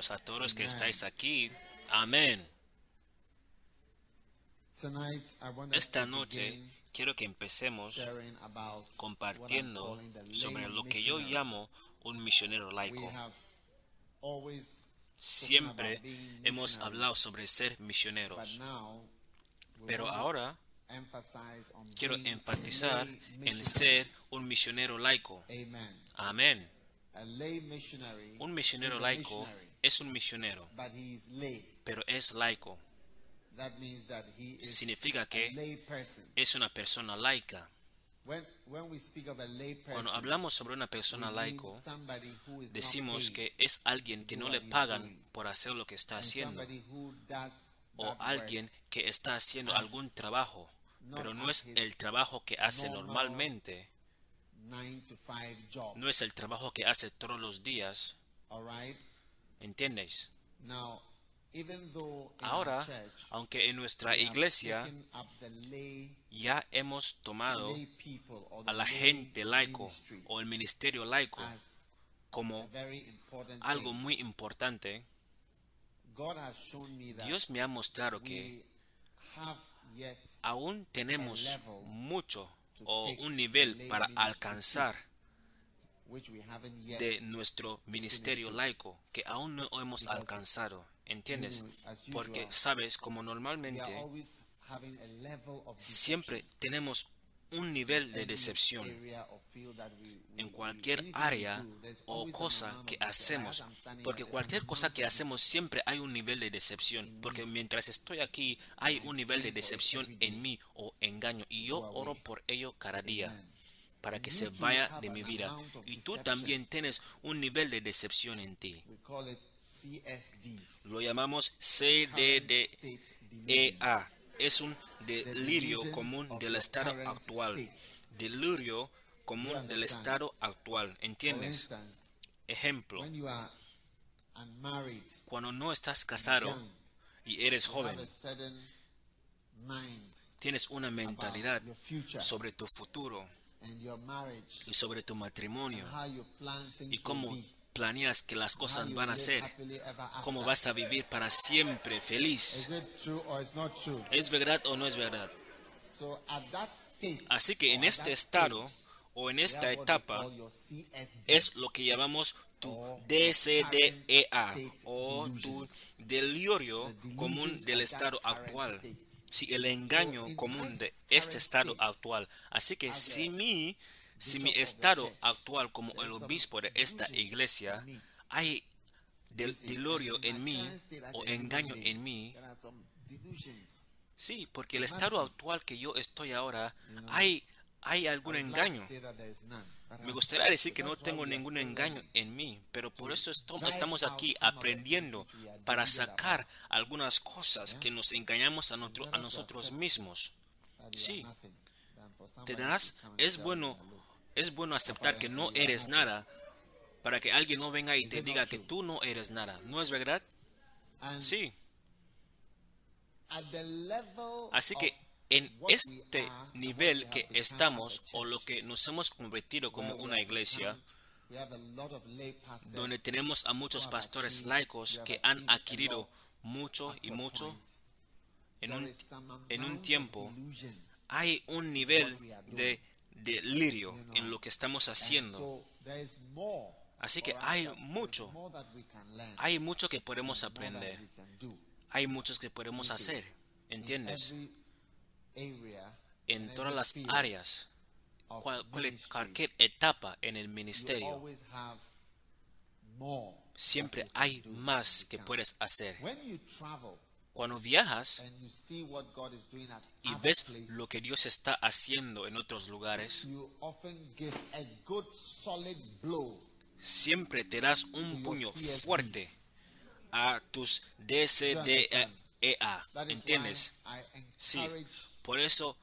Bueno veros a todos que estáis aquí. Amén. Esta noche quiero que empecemos compartiendo sobre lo que yo llamo un misionero laico. Siempre hemos hablado sobre ser misioneros, pero ahora quiero enfatizar en ser un misionero laico. Amén. Un misionero laico es un misionero, pero es laico. Significa que es una persona laica. Cuando hablamos sobre una persona laico, decimos que es alguien que no le pagan por hacer lo que está haciendo, o alguien que está haciendo algún trabajo, pero no es el trabajo que hace normalmente. no es el trabajo que hace todos los días. ¿Entiendes? Ahora, aunque en nuestra iglesia ya hemos tomado a la gente laico o el ministerio laico como algo muy importante, Dios me ha mostrado que aún tenemos mucho o un nivel para alcanzar de nuestro ministerio laico que aún no hemos alcanzado. ¿Entiendes? Porque sabes, como normalmente siempre tenemos un nivel de decepción en cualquier área o cosa que hacemos. Porque cualquier cosa que hacemos siempre hay un nivel de decepción. Porque mientras estoy aquí hay un nivel de decepción en mí o engaño. Y yo oro por ello cada día para que se vaya de mi vida. Y tú también tienes un nivel de decepción en ti. Lo llamamos CDDEA. Es un delirio común del estado actual. Delirio común del estado actual. ¿Entiendes? Ejemplo. Cuando no estás casado y eres joven, tienes una mentalidad sobre tu futuro y sobre tu matrimonio y cómo planeas que las cosas van a ser, cómo vas a vivir para siempre feliz. ¿Es verdad o no es verdad? Así que en este estado o en esta etapa es lo que llamamos tu DCDEA o tu delirio común del estado actual. Si el engaño común de este estado actual. Así que si mi si mi estado actual como el obispo de esta iglesia, hay delirio en mí o engaño en mí, sí, porque el estado actual que yo estoy ahora, hay, hay algún engaño. Me gustaría decir que no tengo ningún engaño en mí, pero por eso estamos aquí aprendiendo para sacar algunas cosas que nos engañamos a, a nosotros mismos. Sí, te darás, es bueno es bueno aceptar que no eres nada para que alguien no venga y te diga que tú no eres nada. ¿No es verdad? Sí. Así que en este nivel que estamos o lo que nos hemos convertido como una iglesia, donde tenemos a muchos pastores laicos que han adquirido mucho y mucho en un, en un tiempo, hay un nivel de delirio en lo que estamos haciendo. Así que hay mucho, hay mucho que podemos aprender, hay muchos que podemos hacer, ¿entiendes? En todas las áreas, cualquier etapa en el ministerio, siempre hay más que puedes hacer. Cuando viajas y ves lo que Dios está haciendo en otros lugares, siempre te das un puño fuerte a tus DCDEA. ¿Entiendes? Sí. Por eso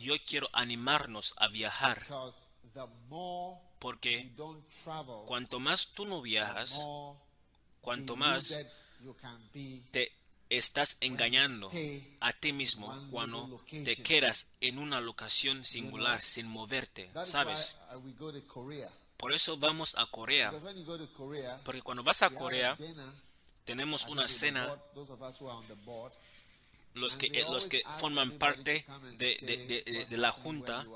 yo quiero animarnos a viajar. Porque cuanto más tú no viajas, cuanto más te estás engañando a ti mismo cuando te quedas en una locación singular sin moverte, ¿sabes? Por eso vamos a Corea. Porque cuando vas a Corea, tenemos una cena. Los que, eh, los que forman parte de, de, la junta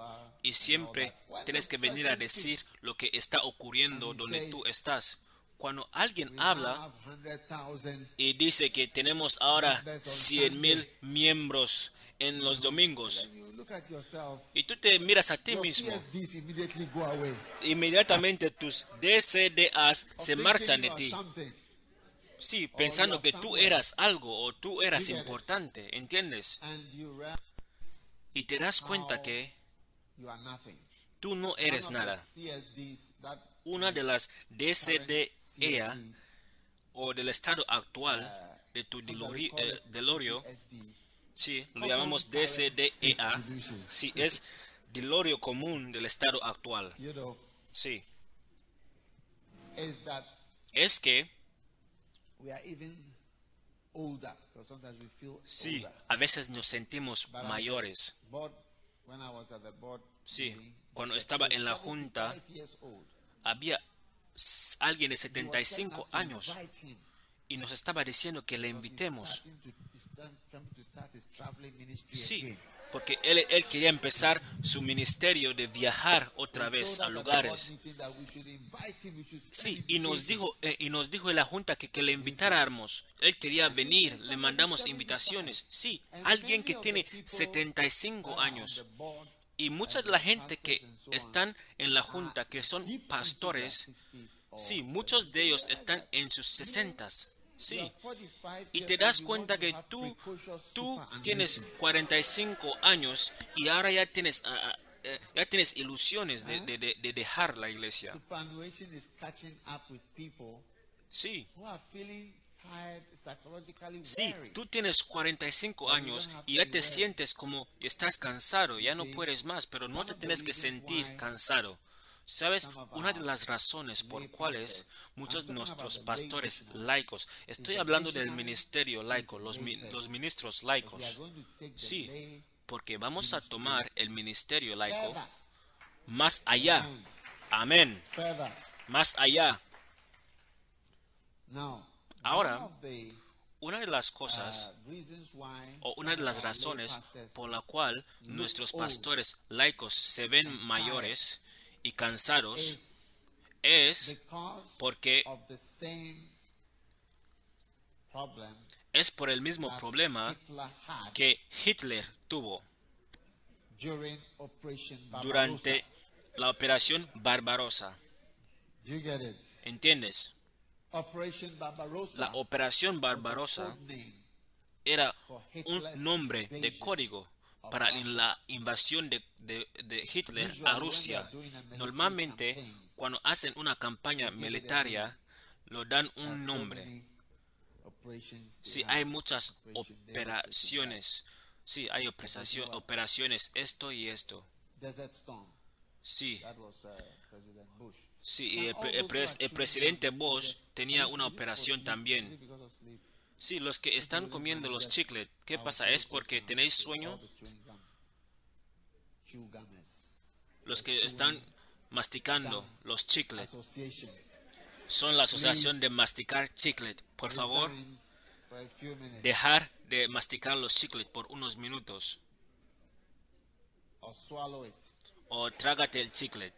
y siempre tienes que venir a decir lo que está ocurriendo donde tú estás. Cuando alguien habla y dice que tenemos ahora 100 mil miembros en los domingos y tú te miras a ti mismo, inmediatamente tus DCDAs se marchan de ti. Sí, pensando que tú eras algo o tú eras importante, ¿entiendes? Y te das cuenta que tú no eres nada. Una de las DCDEA o del estado actual de tu eh, delorio Sí, lo llamamos DCDEA. Sí, es delorio común del estado actual. Sí. Es que Sí, a veces nos sentimos mayores. Sí, cuando estaba en la junta, había alguien de 75 años y nos estaba diciendo que le invitemos. Sí, porque él, él, quería empezar su ministerio de viajar otra vez a lugares. Sí, y nos dijo, eh, y nos dijo en la junta que, que le invitáramos. Él quería venir, le mandamos invitaciones. Sí, alguien que tiene 75 años. Y mucha de la gente que están en la junta, que son pastores, sí, muchos de ellos están en sus sesentas. Sí. Y te das cuenta que tú, tú tienes 45 años y ahora ya tienes, ah, eh, ya tienes ilusiones de, de, de, dejar la iglesia. Sí. Sí, tú tienes 45 años y ya te sientes como estás cansado, ya no puedes más, pero no te tienes que sentir cansado. ¿Sabes? Una de las razones por cuales muchos de nuestros pastores laicos, estoy hablando del ministerio laico, los, los ministros laicos, sí, porque vamos a tomar el ministerio laico más allá. Amén. Más allá. Ahora, una de las cosas o una de las razones por la cual nuestros pastores laicos se ven mayores y cansados es porque es por el mismo problema que Hitler tuvo durante la operación Barbarosa. ¿Entiendes? La operación Barbarosa era un nombre de código para la invasión de, Hitler a Rusia. Normalmente, cuando hacen una campaña militar, lo dan un nombre. Sí, hay muchas operaciones. Sí, hay operaciones, esto y esto. Sí. Sí, el presidente Bush tenía una operación también. Sí, los que están comiendo los chicles, ¿qué pasa? ¿Es porque tenéis sueño? Los que están masticando los chicles son la asociación de masticar chiclet. Por favor, dejar de masticar los chicles por unos minutos. O trágate el chiclet.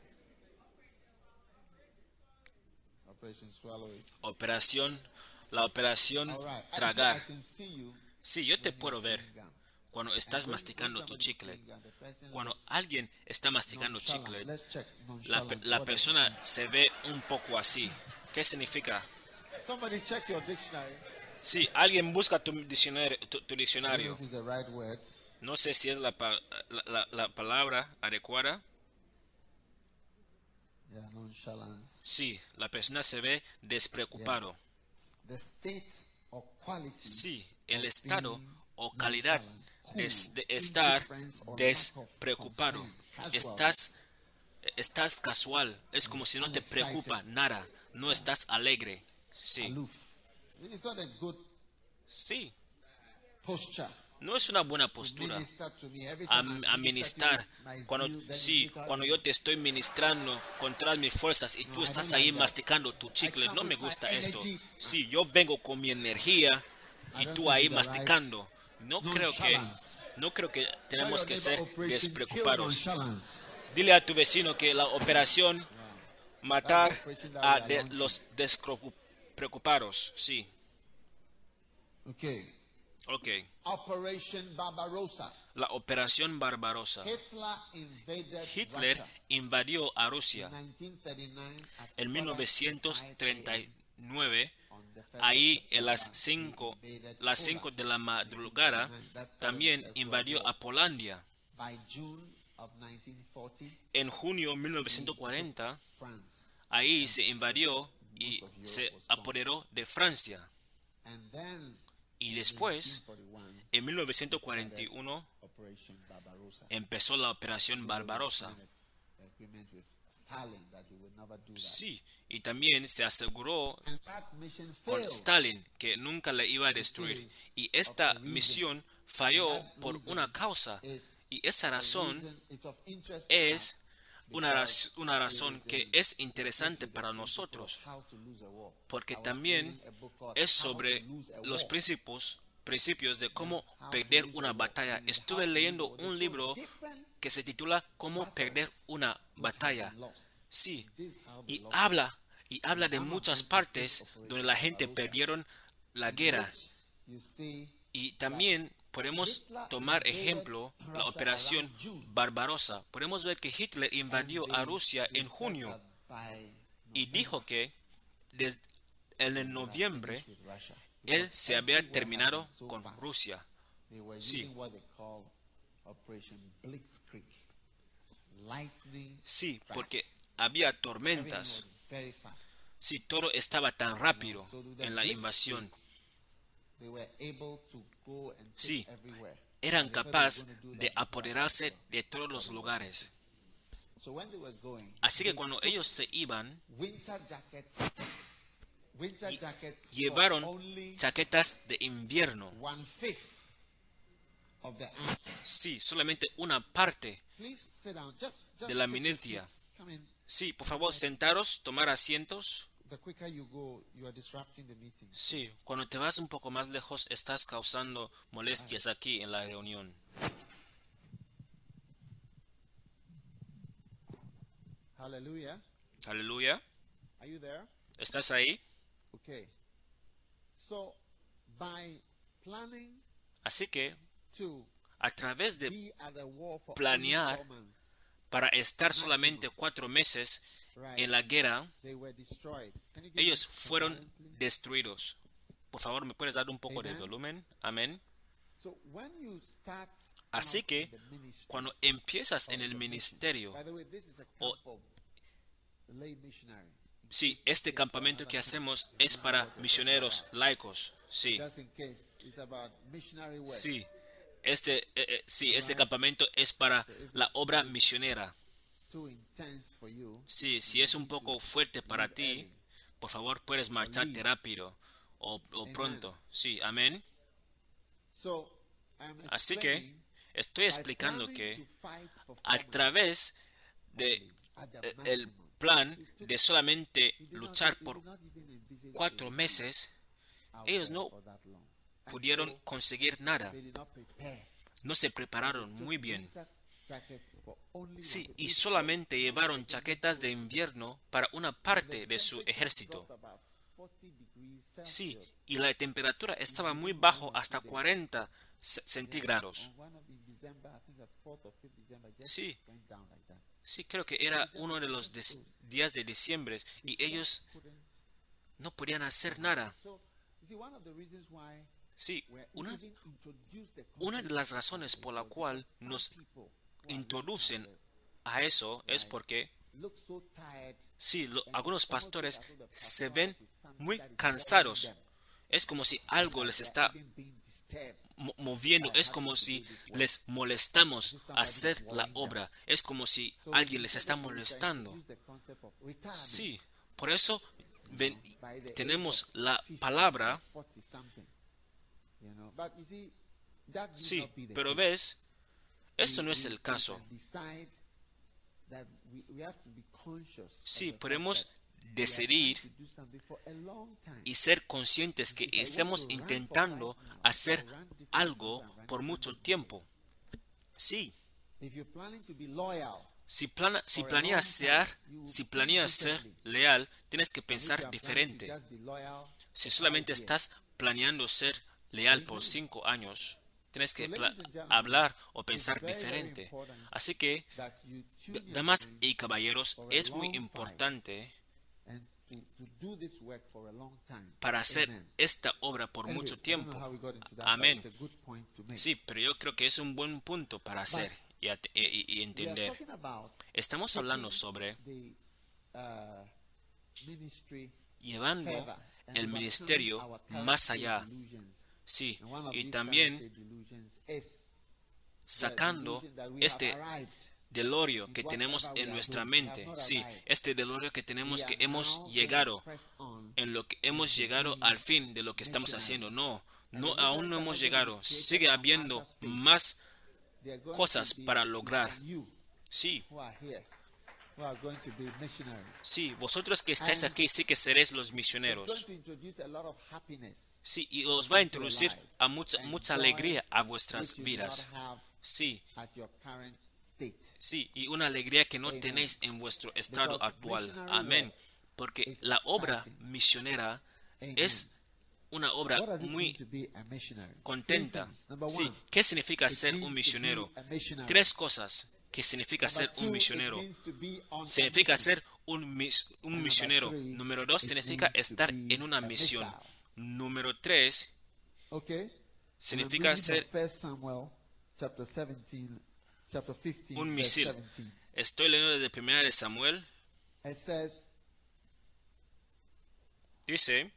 Operación, la operación tragar. Sí, yo te puedo ver cuando estás masticando tu chicle. Cuando alguien está masticando chicle, la, la persona se ve un poco así. ¿Qué significa? Sí, alguien busca tu diccionario. Tu, diccionario. No sé si es la, la, la palabra adecuada. Sí, la persona se ve despreocupado. Sí, el estado o calidad de, estar despreocupado. Estás, estás casual. Es como si no te preocupa nada. No estás alegre. Sí. Sí. No es una buena postura a, ministrar. Cuando, sí, cuando yo te estoy ministrando con todas mis fuerzas y tú estás ahí masticando tu chicle, no me gusta esto. Sí, yo vengo con mi energía y tú ahí masticando. No creo que, no creo que tenemos que ser despreocupados. Dile a tu vecino que la operación matar a los despreocupados, sí. Okay. Ok. Operation Barbarossa. La operación Barbarossa. Hitler invadió a Rusia en 1939. Ahí en las 5 las cinco de la madrugada también invadió a Polandia. En junio de 1940 ahí se invadió y se apoderó de Francia. Y después, en 1941, empezó la Operación Barbarossa. Sí, y también se aseguró con Stalin que nunca le iba a destruir. Y esta misión falló por una causa. Y esa razón es una, una razón que es interesante para nosotros, porque también es sobre los principios, principios de cómo perder una batalla. Estuve leyendo un libro que se titula Cómo perder una batalla. Sí, y habla y habla de muchas partes donde la gente perdieron la guerra. Y también Podemos tomar ejemplo la operación Barbarossa. Podemos ver que Hitler invadió a Rusia en junio y dijo que desde en noviembre él se había terminado con Rusia. Sí. Sí, porque había tormentas. Sí, todo estaba tan rápido en la invasión. Sí, eran capaces de apoderarse de todos los lugares. Así que cuando ellos se iban, llevaron chaquetas de invierno. Sí, solamente una parte de la milicia. Sí, por favor, sentaros, tomar asientos. Sí, cuando te vas un poco más lejos estás causando molestias aquí en la reunión. Aleluya. Aleluya. ¿Estás ahí? Okay. So, by planning Así que, a través de planear para estar solamente cuatro meses en la guerra, ellos fueron destruidos. Por favor, ¿me puedes dar un poco de volumen? Amén. Así que cuando empiezas en el ministerio, sí, este campamento que hacemos es para misioneros laicos, sí. Sí, este, eh, eh, sí, este campamento es para la obra misionera. Sí, si es un poco fuerte para ti, por favor puedes marcharte rápido o, pronto. Sí, amén. Así que estoy explicando que a través de eh, el plan de solamente luchar por cuatro meses, ellos no pudieron conseguir nada. No se prepararon muy bien. Sí, y solamente llevaron chaquetas de invierno para una parte de su ejército. Dropped about 40 degrees Sí, y la temperatura estaba muy bajo hasta 40 ce- centígrados. On one of in December, I think the 4th or 5th December, just Sí. Sí, creo que era uno de los días de diciembre y ellos no podían hacer nada. Sí, una, una de las razones por la cual nos introducen a eso es porque sí, lo- algunos pastores se ven muy cansados. Es como si algo les está moviendo, es como si les molestamos hacer la obra, es como si alguien les está molestando. Sí, por eso ven- tenemos la 50, palabra, 40 something you know but you see that need sí, pero ves, eso no es el caso. Sí, podemos decidir y ser conscientes que estamos intentando hacer algo por mucho tiempo. Sí, si, plana- si planeas ser, si planeas ser leal, tienes que pensar diferente. Si solamente estás planeando ser leal por cinco años, tienes que hablar o pensar diferente. Así que, damas y caballeros, es muy importante para hacer esta obra por mucho tiempo. Amén. Sí, pero yo creo que es un buen punto para hacer y, y- entender. Estamos hablando sobre uh, llevando el ministerio más allá. Sí, y también sacando este arrived. delorio que tenemos en nuestra mente. Sí, este delorio que tenemos que hemos llegado, en lo que hemos llegado al fin de lo que estamos haciendo. No, no, aún no hemos llegado. Sigue habiendo más cosas para lograr. Sí, sí, vosotros que estáis aquí sí que seréis los misioneros. Sí, y os va a introducir a mucha, mucha alegría a vuestras vidas. Sí, sí, y una alegría que no tenéis en vuestro estado actual. Amén. Porque la obra misionera es una obra muy contenta. Sí, ¿qué significa ser un misionero? Tres cosas que significa ser un misionero. Significa ser un, mis- un misionero. Número dos significa estar en una misión. Número tres Okay. And significa ser from 1 Samuel chapter 17, chapter 15, un misil. 17. Estoy leyendo desde primera de Samuel. It says, Dice,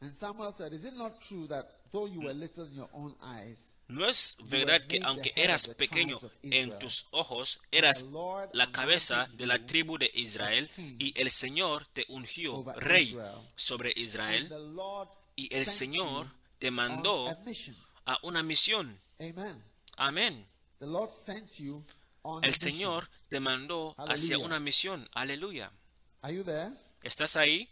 and Samuel said, Is it not true that though you were little in your own eyes, ¿no es verdad que aunque eras pequeño en tus ojos, eras la cabeza de la tribu de Israel y el Señor te ungió rey sobre Israel y el Señor te mandó a una misión? Amen. Amén. El. Señor te mandó hacia una misión. Aleluya. Are you there? ¿Estás ahí?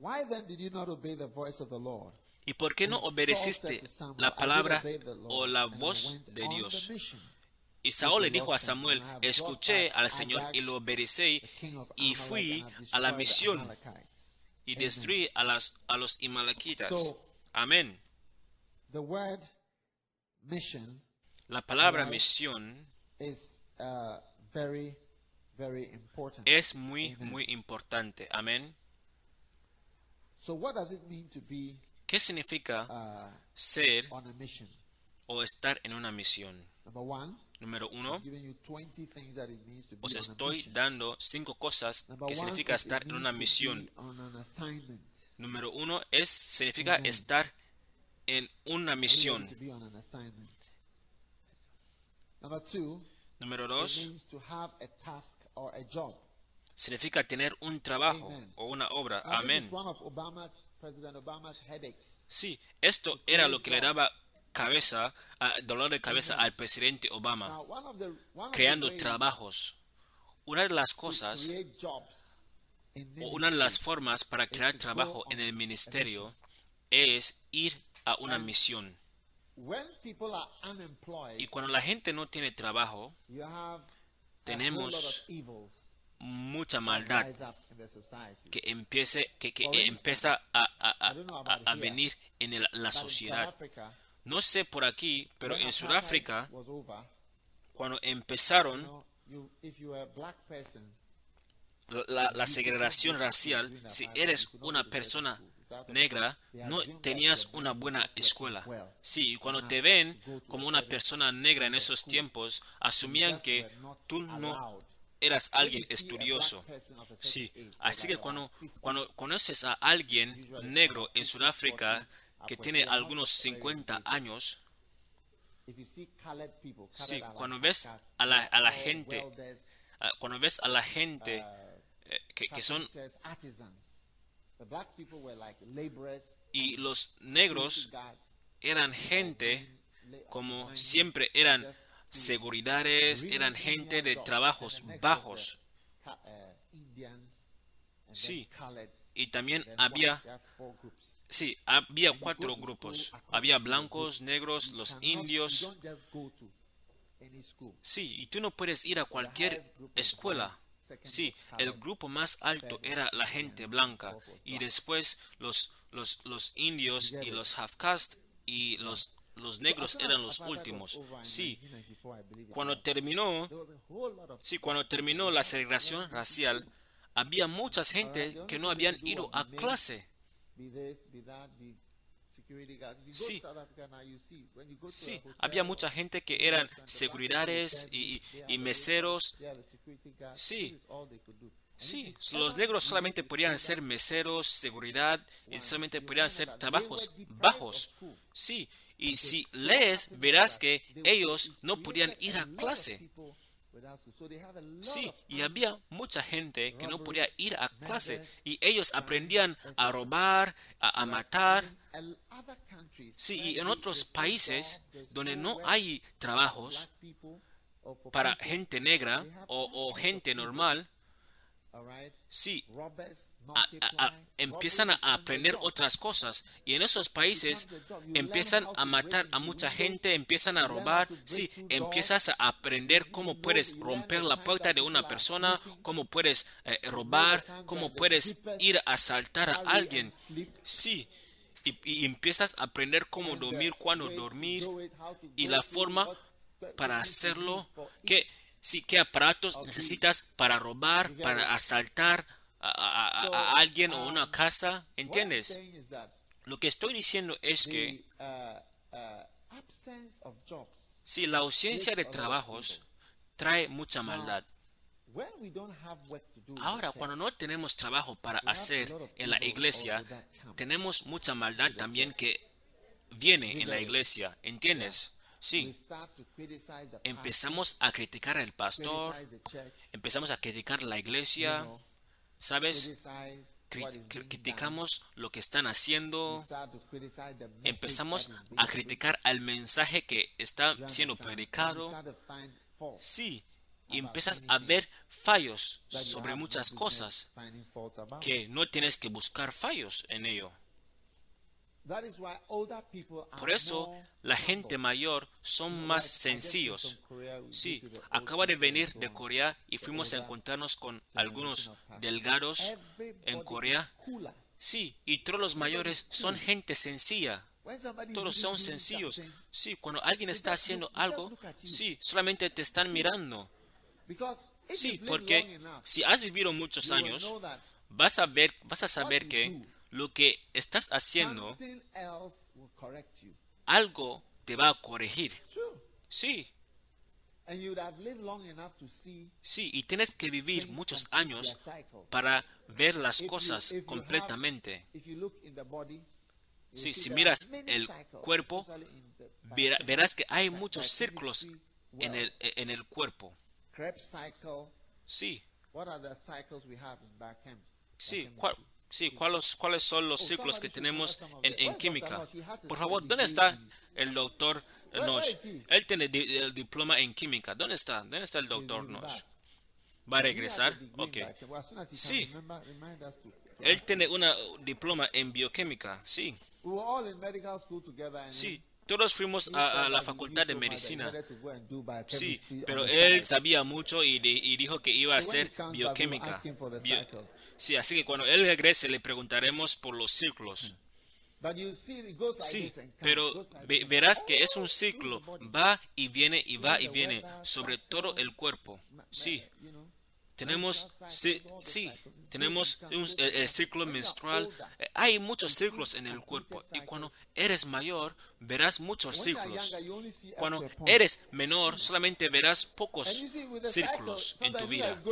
Why then did you not obey the voice of the Lord? ¿Y por qué no obedeciste la "I did palabra o la voz de Dios? mission." Y Saúl le dijo a Samuel, escuché al Señor y lo obedecí y fui a la misión y destruí a, las, a los Imalaquitas. Amén. The word mission La palabra misión is uh, es muy, muy importante. Amén. So, what does it mean to be ¿Qué significa uh, ser on a mission? o estar en una misión? Number one, Número uno, I'm giving you 20 things that it means to be os estoy dando cinco cosas que significa estar en una misión. Número uno es significa estar en una misión. Número dos significa tener un trabajo o una obra. Amén. Sí, esto era lo que le daba cabeza, dolor de cabeza al presidente Obama, creando trabajos. Una de las cosas o una de las formas para crear trabajo en el ministerio es ir a una misión. when people are unemployed, Y cuando la gente no tiene trabajo, tenemos mucha maldad que empiece que, que empieza a, a- a- a- venir en el- la sociedad. No sé por aquí, pero en Sudáfrica, cuando empezaron la, la segregación racial, si eres una persona negra, no tenías una buena escuela. Sí, y cuando te ven como una persona negra en esos tiempos, asumían que tú no eras alguien estudioso. Sí, así que cuando, cuando conoces a alguien negro en Sudáfrica que tiene algunos 50 años, Sí, cuando ves a la, a la gente, cuando ves a la gente eh, que, que son y los negros eran gente como siempre eran seguridades, eran gente de trabajos bajos. Sí, y también había, sí, había cuatro grupos. Había blancos, negros, los indios. Sí, y tú no puedes ir a cualquier escuela. Sí, el grupo más alto era la gente blanca y después los, los, los indios y los half caste y los, los negros eran los últimos. Sí, cuando terminó, sí, cuando terminó la segregación racial, había mucha gente que no habían ido a clase. Sí. Sí, había mucha gente que eran seguridades y, y meseros. Sí. Sí, los negros solamente podían ser meseros, seguridad, y solamente podían hacer trabajos bajos. Sí, y si lees, verás que ellos no podían ir a clase. Sí, y había mucha gente que no podía ir a clase y ellos aprendían a robar, a, a matar. Sí, y en otros países donde no hay trabajos para gente negra o, o gente normal, sí, a- a- a- empiezan a aprender otras cosas. Y en esos países empiezan a matar a mucha gente, empiezan a robar, sí, empiezas a aprender cómo puedes romper la puerta de una persona, cómo puedes eh, robar, cómo puedes ir a asaltar a alguien, sí, y, y empiezas a aprender cómo dormir, cuándo dormir y la forma para hacerlo, que sí, qué aparatos necesitas para robar, para asaltar a, a- a- alguien o una casa, ¿entiendes? Lo que estoy diciendo es que si la ausencia de trabajos trae mucha maldad. Ahora, cuando no tenemos trabajo para hacer en la iglesia, tenemos mucha maldad también que viene en la iglesia, ¿entiendes? Sí, empezamos a criticar al pastor, empezamos a criticar la iglesia, ¿sabes? Cri- cri- criticamos lo que están haciendo, empezamos a criticar al mensaje que está siendo predicado. Sí, y empiezas a ver fallos sobre muchas cosas que no tienes que buscar fallos en ello. Por eso la gente mayor son más sencillos. Sí, acabo de venir de Corea y fuimos a encontrarnos con algunos delgados en Corea. Sí, y todos los mayores son gente sencilla. Todos son sencillos. Sí, cuando alguien está haciendo algo, sí, solamente te están mirando. Sí, porque si has vivido muchos años, vas a ver, vas a saber que lo que estás haciendo, algo te va a corregir. Sí, sí, y tienes que vivir muchos años para ver las cosas completamente. Sí, si miras el cuerpo, verás que hay muchos círculos en el, en el cuerpo. Sí, sí, ¿cuál- sí, ¿cuáles, cuáles son los círculos que tenemos en, en química? Por favor, ¿dónde está el doctor Nosh? Él tiene di- el diploma en química. ¿Dónde está? ¿Dónde está el doctor Nosh? ¿Va a regresar? Ok. Sí. Él tiene un diploma en bioquímica. Sí, sí. todos fuimos a, la facultad de medicina. Sí, pero él sabía mucho y, di- y dijo que iba a will bioquímica. Bio-. Sí, así que cuando él regrese le preguntaremos por los ciclos. Like Sí, pero ve- verás que es un ciclo, va y viene y va y viene sobre todo el cuerpo. Sí, tenemos, sí, sí, tenemos un- el, el ciclo menstrual. Eh, Hay muchos ciclos en el cuerpo y cuando eres mayor verás muchos ciclos. Cuando eres menor solamente verás pocos círculos en tu vida.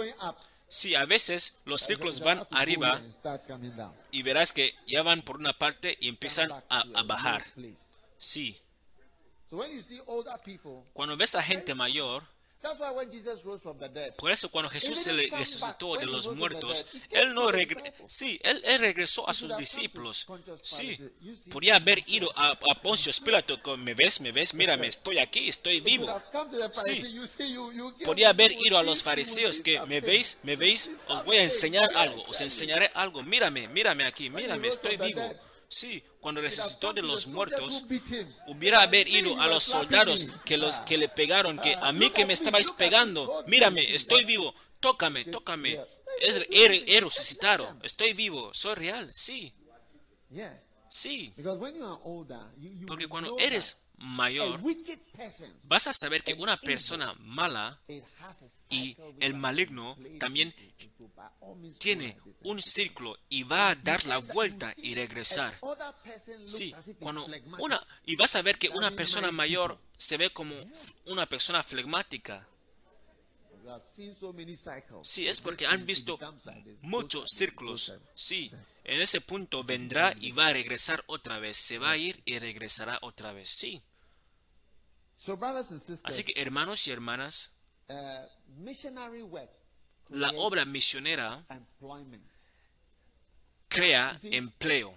Sí, a veces los ciclos van arriba y verás que ya van por una parte y empiezan a, a bajar. Sí, cuando ves a gente mayor, that's why when Jesus rose from the dead, por eso cuando Jesús se le resucitó de los muertos, él no disciples. sí, él, él regresó a sus discípulos. Sí, podía haber ido a, a Poncio Pilato con, ¿me ves? ¿Me ves? Mírame, estoy aquí, estoy vivo. Sí. Podía haber ido a los fariseos que, ¿me veis? ¿Me veis? Os voy a enseñar algo, os enseñaré algo. Mírame, mírame aquí, mírame, estoy vivo. Sí, cuando resucitó de los muertos, hubiera haber ido a los soldados que los que le pegaron, que a mí que me estabais pegando, mírame, estoy vivo, tócame, tócame. Es, he, he resucitado, estoy vivo, soy real, sí, sí. Porque cuando eres mayor, vas a saber que una persona mala y el maligno también tiene un círculo y va a dar la vuelta y regresar. Sí, cuando una y vas a ver que una persona mayor se ve como una persona flegmática. Sí, es porque han visto muchos círculos. Sí, en ese punto vendrá y va a regresar otra vez. Se va a ir y regresará otra vez. Sí. Así que hermanos y hermanas, la creates obra misionera crea empleo.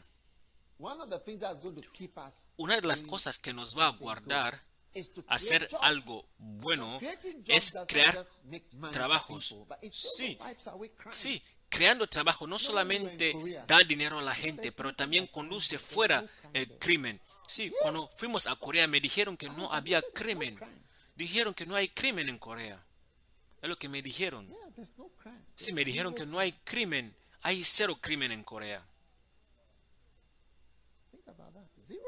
Una de las cosas que nos va a guardar hacer algo bueno es crear trabajos. Sí, sí, creando trabajo no solamente da dinero a la gente, pero también conduce fuera el crimen. Sí, cuando fuimos a Corea me dijeron que no había crimen. Dijeron que no hay crimen en Corea. Es lo que me dijeron. Sí, me dijeron que no hay crimen. Hay cero crimen en Corea.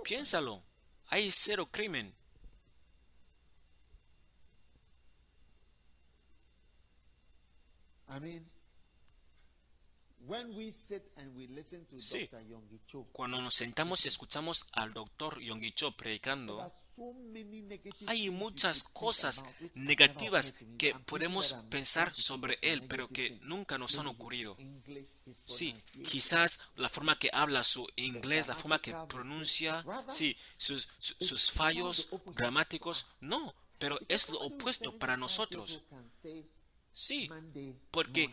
Piénsalo. Hay cero crimen. I mean, when we sit and we listen to Sí. Cuando nos sentamos y escuchamos al doctor Yonggi Cho predicando, hay muchas cosas negativas que podemos pensar sobre él, pero que nunca nos han ocurrido. Sí, quizás la forma que habla su inglés, la forma que pronuncia, sí, sus, su- sus fallos gramáticos, no, pero es lo opuesto para nosotros. Sí, porque.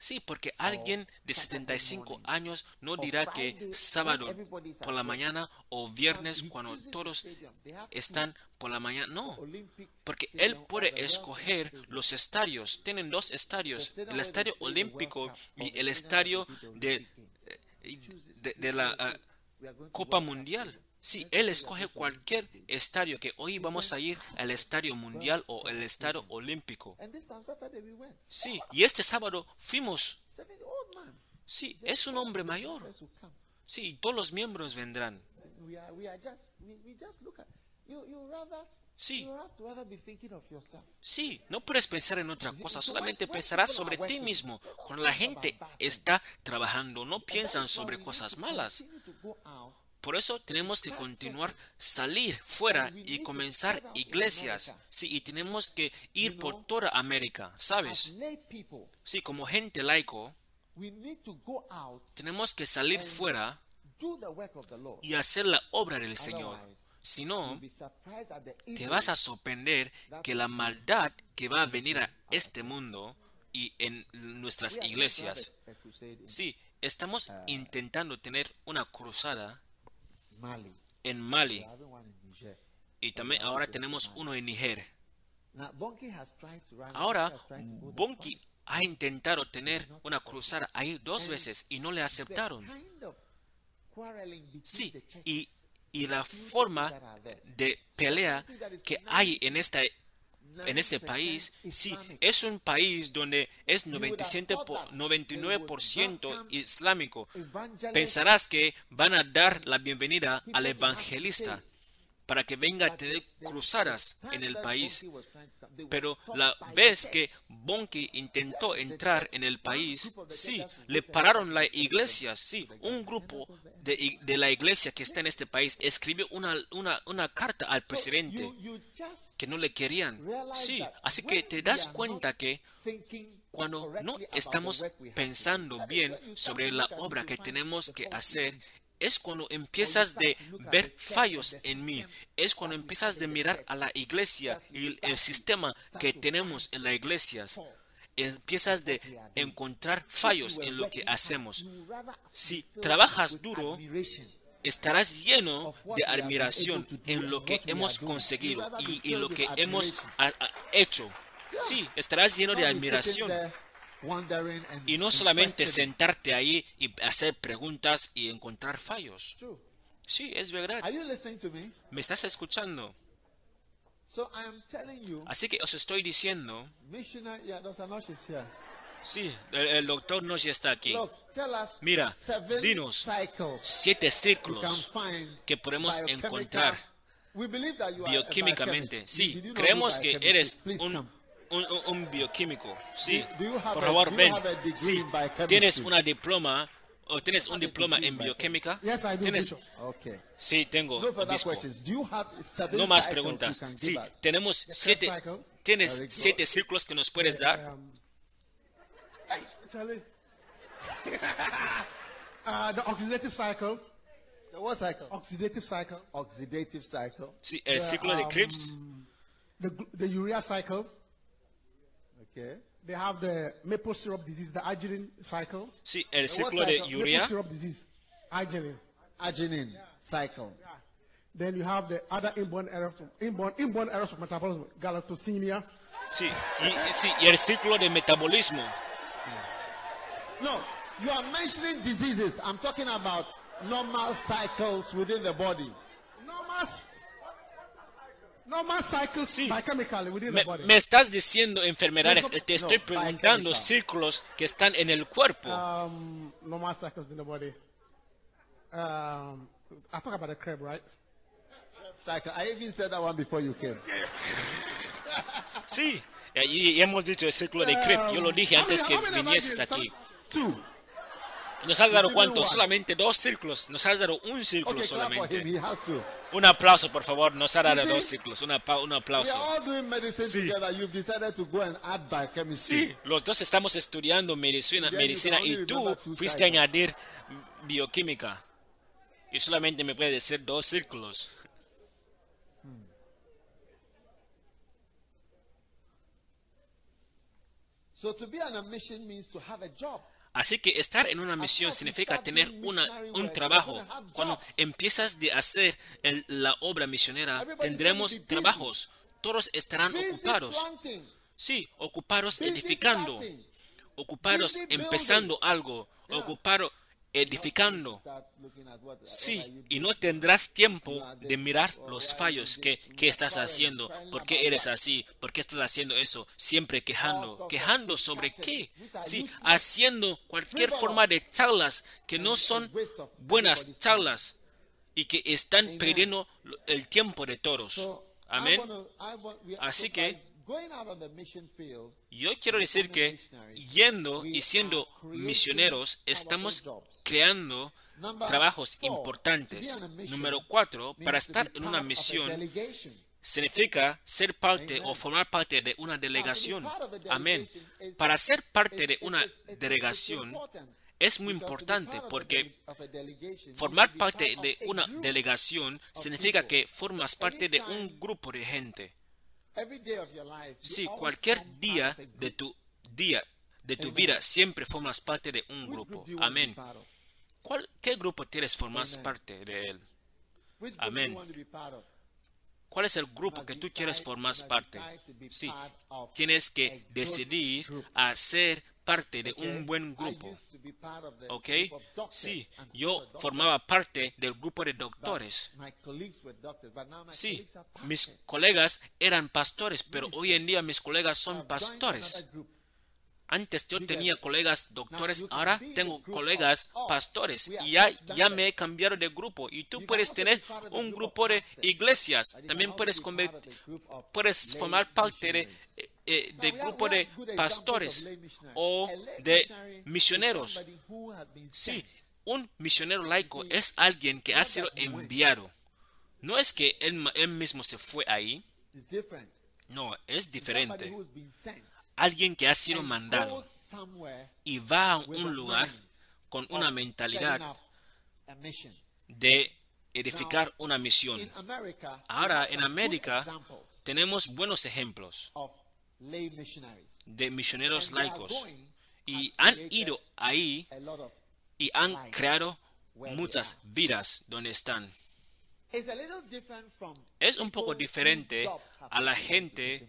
Sí, porque alguien de 75 años no dirá que sábado por la mañana o viernes cuando todos están por la mañana, no, porque él puede escoger los estadios. Tienen dos estadios, el estadio olímpico y el estadio de, de, de la ah, Copa Mundial. Sí, él escoge cualquier estadio que hoy vamos a ir al estadio mundial o el estadio olímpico. Sí, y este sábado fuimos. Sí, es un hombre mayor. Sí, todos los miembros vendrán. Sí. Sí, no puedes pensar en otra cosa, solamente pensarás sobre ti mismo. Cuando la gente está trabajando, no piensan sobre cosas malas. Por eso tenemos que continuar, salir fuera y comenzar iglesias. Sí, y tenemos que ir por toda América, ¿sabes? Sí, como gente laico, tenemos que salir fuera y hacer la obra del Señor. Si no, te vas a sorprender que la maldad que va a venir a este mundo y en nuestras iglesias. Sí, estamos intentando tener una cruzada Mali. en Mali y también ahora tenemos uno en Niger. Ahora, Bonki ha intentado tener una cruzada ahí dos veces y no le aceptaron. Sí, y y la forma de pelea que hay en esta en este país, sí, es un país donde es 97 99% islámico. Pensarás que van a dar la bienvenida al evangelista para que venga a tener cruzadas en el país. Pero la vez que Bonki intentó entrar en el país, sí, le pararon la iglesia, sí, un grupo de, de la iglesia que está en este país escribió una, una, una carta al presidente que no le querían. Sí, así que te das cuenta que cuando no estamos pensando bien sobre la obra que tenemos que hacer, es cuando empiezas de ver fallos en mí, es cuando empiezas de mirar a la iglesia y el sistema que tenemos en la iglesia. Empiezas de encontrar fallos en lo que hacemos. Si trabajas duro, estarás lleno de admiración en lo que hemos conseguido y, en lo que hemos hecho. Sí, estarás lleno de admiración. Y no solamente sentarte ahí y hacer preguntas y encontrar fallos. Sí, es verdad. ¿Me estás escuchando? Así que os estoy diciendo. Sí, el, doctor Nosh está aquí. Mira, dinos siete ciclos que podemos encontrar bioquímicamente. Sí, creemos que eres un un, bioquímico. Sí, por favor, ven. Sí, tienes una diploma o tienes un diploma en bioquímica. ¿Tienes? Sí, tengo No más preguntas. Sí, tenemos siete. ¿Tienes siete ciclos que nos puedes dar? Uh, the oxidative cycle. The what cycle? Oxidative cycle. Oxidative cycle. Sí, el ciclo de Krebs. Um, the, the urea cycle. Okay. They have the maple syrup disease, the arginine cycle. Sí, el ciclo de urea. Maple syrup disease, arginine. Arginine cycle. Yeah. Then you have the other inborn errors, of, inborn, inborn errors of metabolism, galactosemia. Sí, y, sí, y el ciclo de metabolismo. No, you are mentioning diseases. I'm talking about normal cycles within the body. Normal Normal cycles Sí. biochemically within Me, the body. me estás diciendo enfermedades, te estoy No, preguntando biochemical. ciclos que están en el cuerpo. um, normal cycles in the body. Um, I talk about the crab, right? Cycle. I even said that one before you came. Sí, y, hemos dicho el ciclo de Krebs. Yo lo dije Um, antes how que vinieses aquí. Two. Nos has dado cuánto? Solamente dos círculos. Nos has dado un círculo Okay, solamente. Un aplauso, por favor. Nos ha dado dos. Una pa- un aplauso. Sí. Sí, los dos estamos estudiando medicina, medicina y tú fuiste a añadir bioquímica. Y solamente me puede decir dos círculos. So to be on a mission means to have a job. Así que estar en una misión significa tener una, un trabajo. Cuando empiezas de hacer el- la obra misionera, tendremos trabajos. Todos estarán ocupados. Sí, ocupados edificando. Ocupados empezando algo. Ocupados edificando. Sí, y no tendrás tiempo de mirar los fallos que, que estás haciendo. ¿Por qué eres así? ¿Por qué estás haciendo eso? Siempre quejando. ¿Quejando sobre qué? Sí, haciendo cualquier forma de charlas que no son buenas charlas y que están perdiendo el tiempo de todos. Amén. Así que- Yo quiero decir que yendo y siendo misioneros estamos creando trabajos importantes. Número cuatro, para estar en una misión significa ser parte o formar parte de una delegación. Amén. Para ser parte de una delegación es muy importante porque formar parte de una delegación significa que formas parte de un grupo de gente. Si cualquier día de tu día de tu vida siempre formas parte de un grupo. Amén. ¿Cuál, ¿Qué grupo quieres formar parte de él? Amén. ¿Cuál es el grupo que tú quieres formar parte? Sí, tienes que decidir a ser parte de un buen grupo. ¿Ok? Sí, yo formaba parte del grupo de doctores. Sí, mis colegas eran pastores, pero hoy en día mis colegas son pastores. Antes yo tenía colegas doctores, ahora tengo colegas pastores y ya, ya me he cambiado de grupo. Y tú puedes tener un grupo de iglesias, también puedes, puedes formar parte de, eh, eh, de grupo de pastores o de misioneros. Sí, un misionero laico es alguien que ha sido enviado. No es que él, él mismo se fue ahí. No, es diferente alguien que ha sido mandado y va a un lugar con una mentalidad de edificar una misión. Ahora en América tenemos buenos ejemplos de misioneros laicos. y han ido ahí y han creado muchas vidas donde están. Es un poco diferente a la gente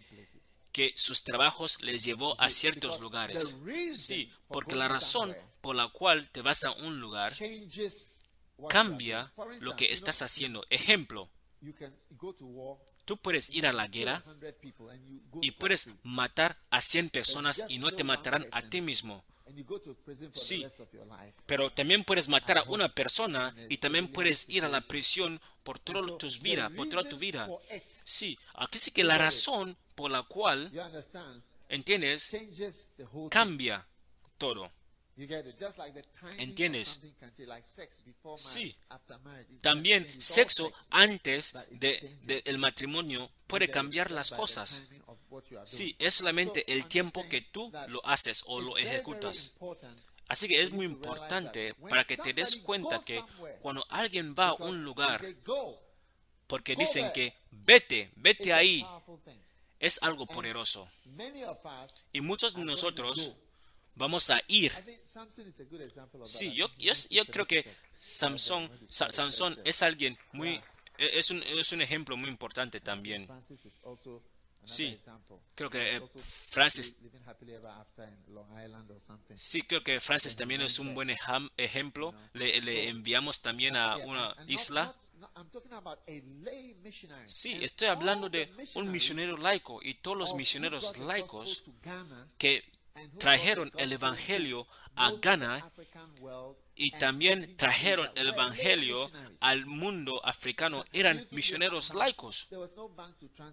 que sus trabajos les llevó a ciertos lugares. Sí, porque la razón por la cual te vas a un lugar cambia lo que estás haciendo. Ejemplo, tú puedes ir a la guerra y puedes matar a 100 personas y no te matarán a ti mismo. Sí, pero también puedes matar a una persona y también puedes ir a la prisión por toda tu vida, por toda tu vida. Sí, aquí sí que la razón por la cual, ¿entiendes? Cambia todo. ¿Entiendes? Sí. También sexo antes del de, matrimonio puede cambiar las cosas. Sí, es solamente el tiempo que tú lo haces o lo ejecutas. Así que es muy importante para que te des cuenta que cuando alguien va a un lugar, porque dicen que vete, vete ahí, es algo poderoso. Y muchos de nosotros vamos a ir. Sí, yo, yo, creo que Samson, Samson es alguien muy, e, es un, es un ejemplo muy importante también. Sí, creo que eh, Francis. Sí, creo que Francis también es un buen ejemplo. Le, le enviamos también a una isla Sí, estoy hablando de un misionero laico y todos los misioneros laicos que trajeron el Evangelio a Ghana y también trajeron el Evangelio al mundo africano. Eran misioneros laicos.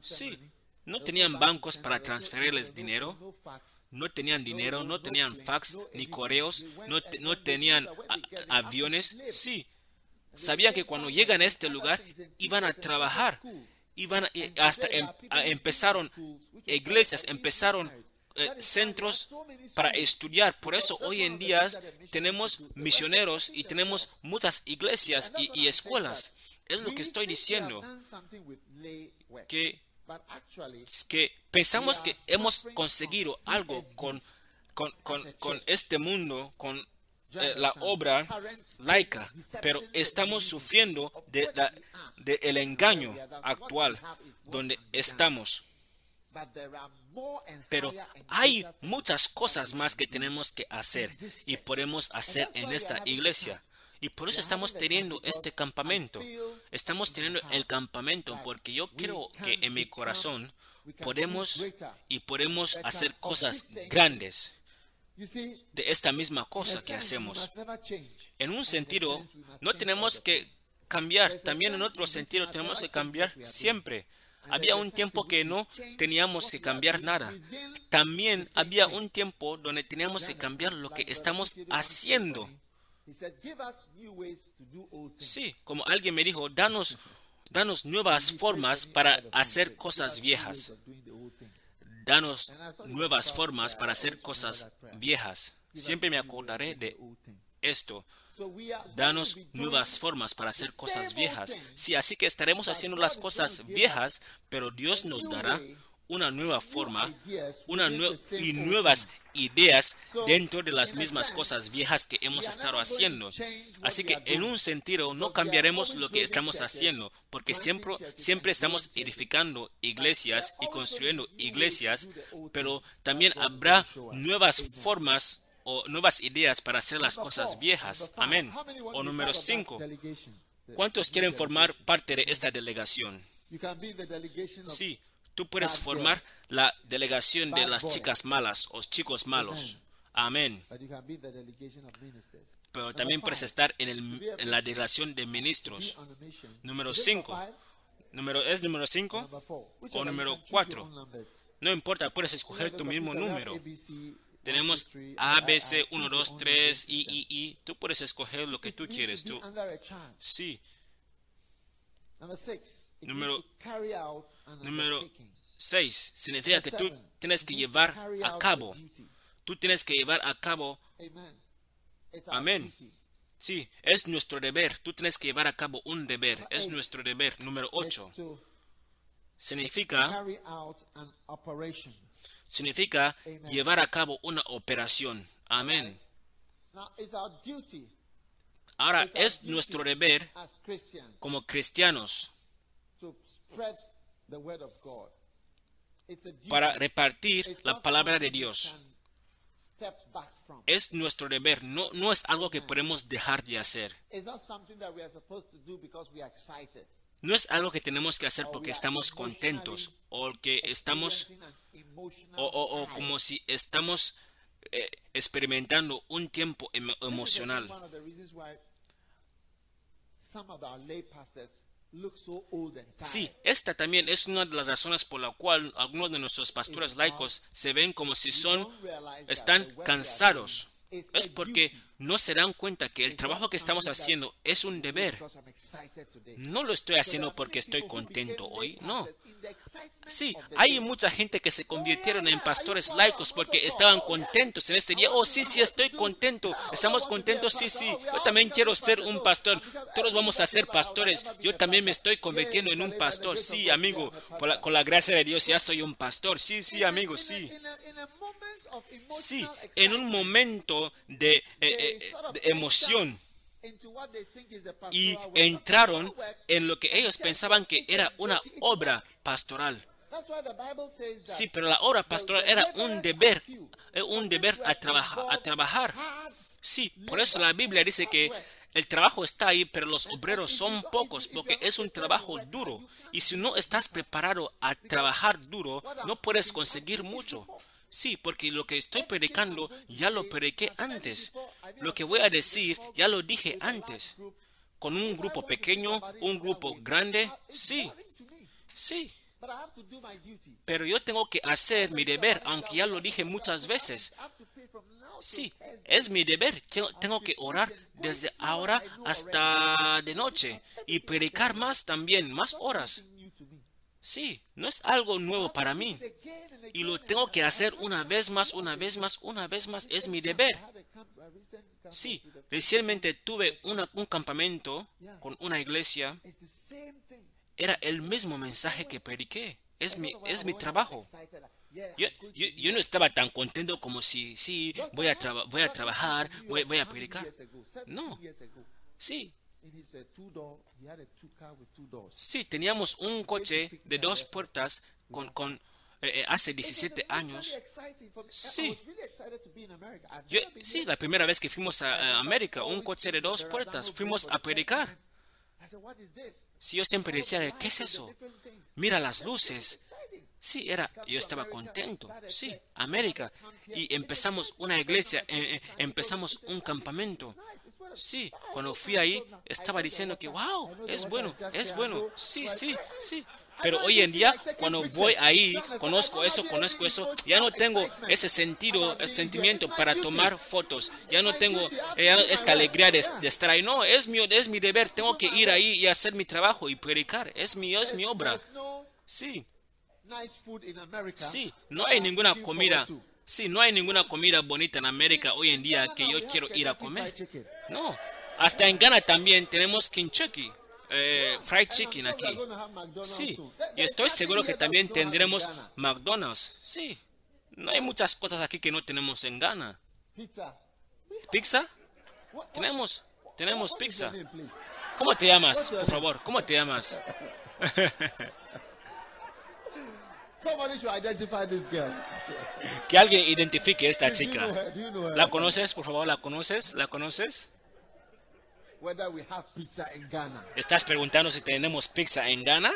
Sí, no tenían bancos para transferirles dinero, no tenían dinero, no tenían fax ni correos, no, no tenían aviones. Sí, sabían que cuando llegan a este lugar iban a trabajar, iban hasta em, empezaron iglesias, empezaron eh, centros para estudiar. Por eso hoy en día tenemos misioneros y tenemos muchas iglesias y, escuelas. Es lo que estoy diciendo. Que, que pensamos que hemos conseguido algo con, con, con este mundo, con eh, la obra laica, pero estamos sufriendo de, de el engaño actual donde estamos. Pero hay muchas cosas más que tenemos que hacer y podemos hacer en esta iglesia. Y por eso estamos teniendo este campamento. Estamos teniendo el campamento porque yo creo que en mi corazón podemos y podemos hacer cosas grandes de esta misma cosa que hacemos. En un sentido, no tenemos que cambiar, también en otro sentido tenemos que cambiar siempre. Había un tiempo que no teníamos que cambiar nada. También había un tiempo donde teníamos que cambiar lo que estamos haciendo. Sí, como alguien me dijo, danos, danos nuevas formas para hacer cosas viejas. Danos nuevas formas para hacer cosas viejas. Siempre me acordaré de esto. Danos nuevas formas para hacer cosas viejas. Sí, así que estaremos haciendo las cosas viejas, pero Dios nos dará una nueva forma una nue- y nuevas ideas dentro de las mismas cosas viejas que hemos estado haciendo. Así que en un sentido no cambiaremos lo que estamos haciendo, porque siempre, siempre estamos edificando iglesias y construyendo iglesias, pero también habrá nuevas formas o nuevas ideas para hacer las cosas viejas. Amén. O número 5. ¿Cuántos quieren formar parte de esta delegación? Sí, tú puedes formar la delegación de las chicas malas o chicos malos. Amén. but you can be the delegation of ministers. Pero también puedes estar en, el- en la delegación de ministros. Número Is it 5. number five? Número, ¿Es número 5? Number four. Which O número you can choose cuatro. your own numbers? No importa, puedes escoger tu mismo número. Tenemos A, B, C, choose 1, your 2, own 3, number I. I, I. Tú puedes escoger lo que tú quieres. Tú. Sí. Número- Número undertaking. 6. Significa que tú tienes que llevar a cabo. Tú tienes que llevar a cabo. Amén. Sí, es nuestro deber. Tú tienes que llevar a cabo un deber. Es nuestro deber. Número It's 8. to Significa, carry out an operation. significa llevar a cabo una operación. Amén. Ahora es nuestro deber como cristianos para repartir la palabra de Dios. Es nuestro deber. No, no es algo que podemos dejar de hacer. No es algo que tenemos que hacer porque estamos contentos o que estamos o, o- o como si estamos eh, experimentando un tiempo emo- emocional. Sí, esta también es una de las razones por la cual algunos de nuestros pastores laicos se ven como si son están cansados. Es porque no se dan cuenta que el trabajo que estamos haciendo es un deber. No lo estoy haciendo porque estoy contento hoy, no. Sí, hay mucha gente que se convirtieron en pastores laicos porque estaban contentos en este día. Oh, sí, sí, estoy contento. Estamos contentos, sí, sí. Yo también quiero ser un pastor. Todos vamos a ser pastores. Yo también me estoy convirtiendo en un pastor. Sí, amigo, la- con la gracia de Dios ya soy un pastor. Sí, sí, amigo, sí. Sí, en un momento de, eh, eh, de emoción y entraron en lo que ellos pensaban que era una obra pastoral. Sí, pero la obra pastoral era un deber, eh, un deber a, trabaja- a trabajar. Sí, por eso la Biblia dice que el trabajo está ahí, pero los obreros son pocos, porque es un trabajo duro. Y si no estás preparado a trabajar duro, no puedes conseguir mucho. Sí, porque lo que estoy predicando ya lo prediqué antes. Lo que voy a decir ya lo dije antes. Con un grupo pequeño, un grupo grande, sí, sí. Pero yo tengo que hacer mi deber, aunque ya lo dije muchas veces. Sí, es mi deber. Tengo, tengo que orar desde ahora hasta de noche y predicar más también, más horas. Sí, no es algo nuevo para mí. Y lo tengo que hacer una vez más, una vez más, una vez más. Es mi deber. Sí, recientemente tuve un campamento con una iglesia. Era el mismo mensaje que prediqué. Es mi, es mi trabajo. Yo, yo, yo no estaba tan contento como si, sí, voy a, voy a trabajar, voy, voy a predicar. No. Sí, sí, teníamos un coche de dos puertas con, con eh, eh, hace 17 años. Sí. Yo- sí, la primera vez que fuimos a, a América, un coche de dos puertas, fuimos a predicar. Sí, yo siempre decía, ¿qué es eso? Mira las luces. Sí, era, yo estaba contento. Sí, América. Y empezamos una iglesia, eh, eh, empezamos un campamento. Sí, cuando fui ahí, estaba diciendo que, wow, es bueno, es bueno. Sí, sí, sí. Pero hoy en día, cuando voy ahí, conozco eso, conozco eso, ya no tengo ese sentido, ese sentimiento para tomar fotos. Ya no tengo eh, esta alegría de, de estar ahí. No, es mi, es mi deber. Tengo que ir ahí y hacer mi trabajo y predicar. Es mi, es mi obra. Sí, sí. No hay ninguna comida. Sí, no hay ninguna comida bonita en América hoy en día que yo quiero ir a comer. No. Hasta en Ghana también tenemos Kentucky. eh, fried chicken aquí. Sí, y estoy seguro que también tendremos. McDonald's. Sí, no hay muchas cosas aquí que no tenemos en Ghana. Pizza. Tenemos, tenemos pizza. ¿Cómo te llamas? Por favor, ¿cómo te llamas? Somebody should identify this girl. Que alguien identifique a esta Do you know chica. her? You know her? ¿La conoces? Por favor, ¿la conoces? ¿La conoces? Whether we have pizza in Ghana. ¿Estás preguntando si tenemos pizza en Ghana?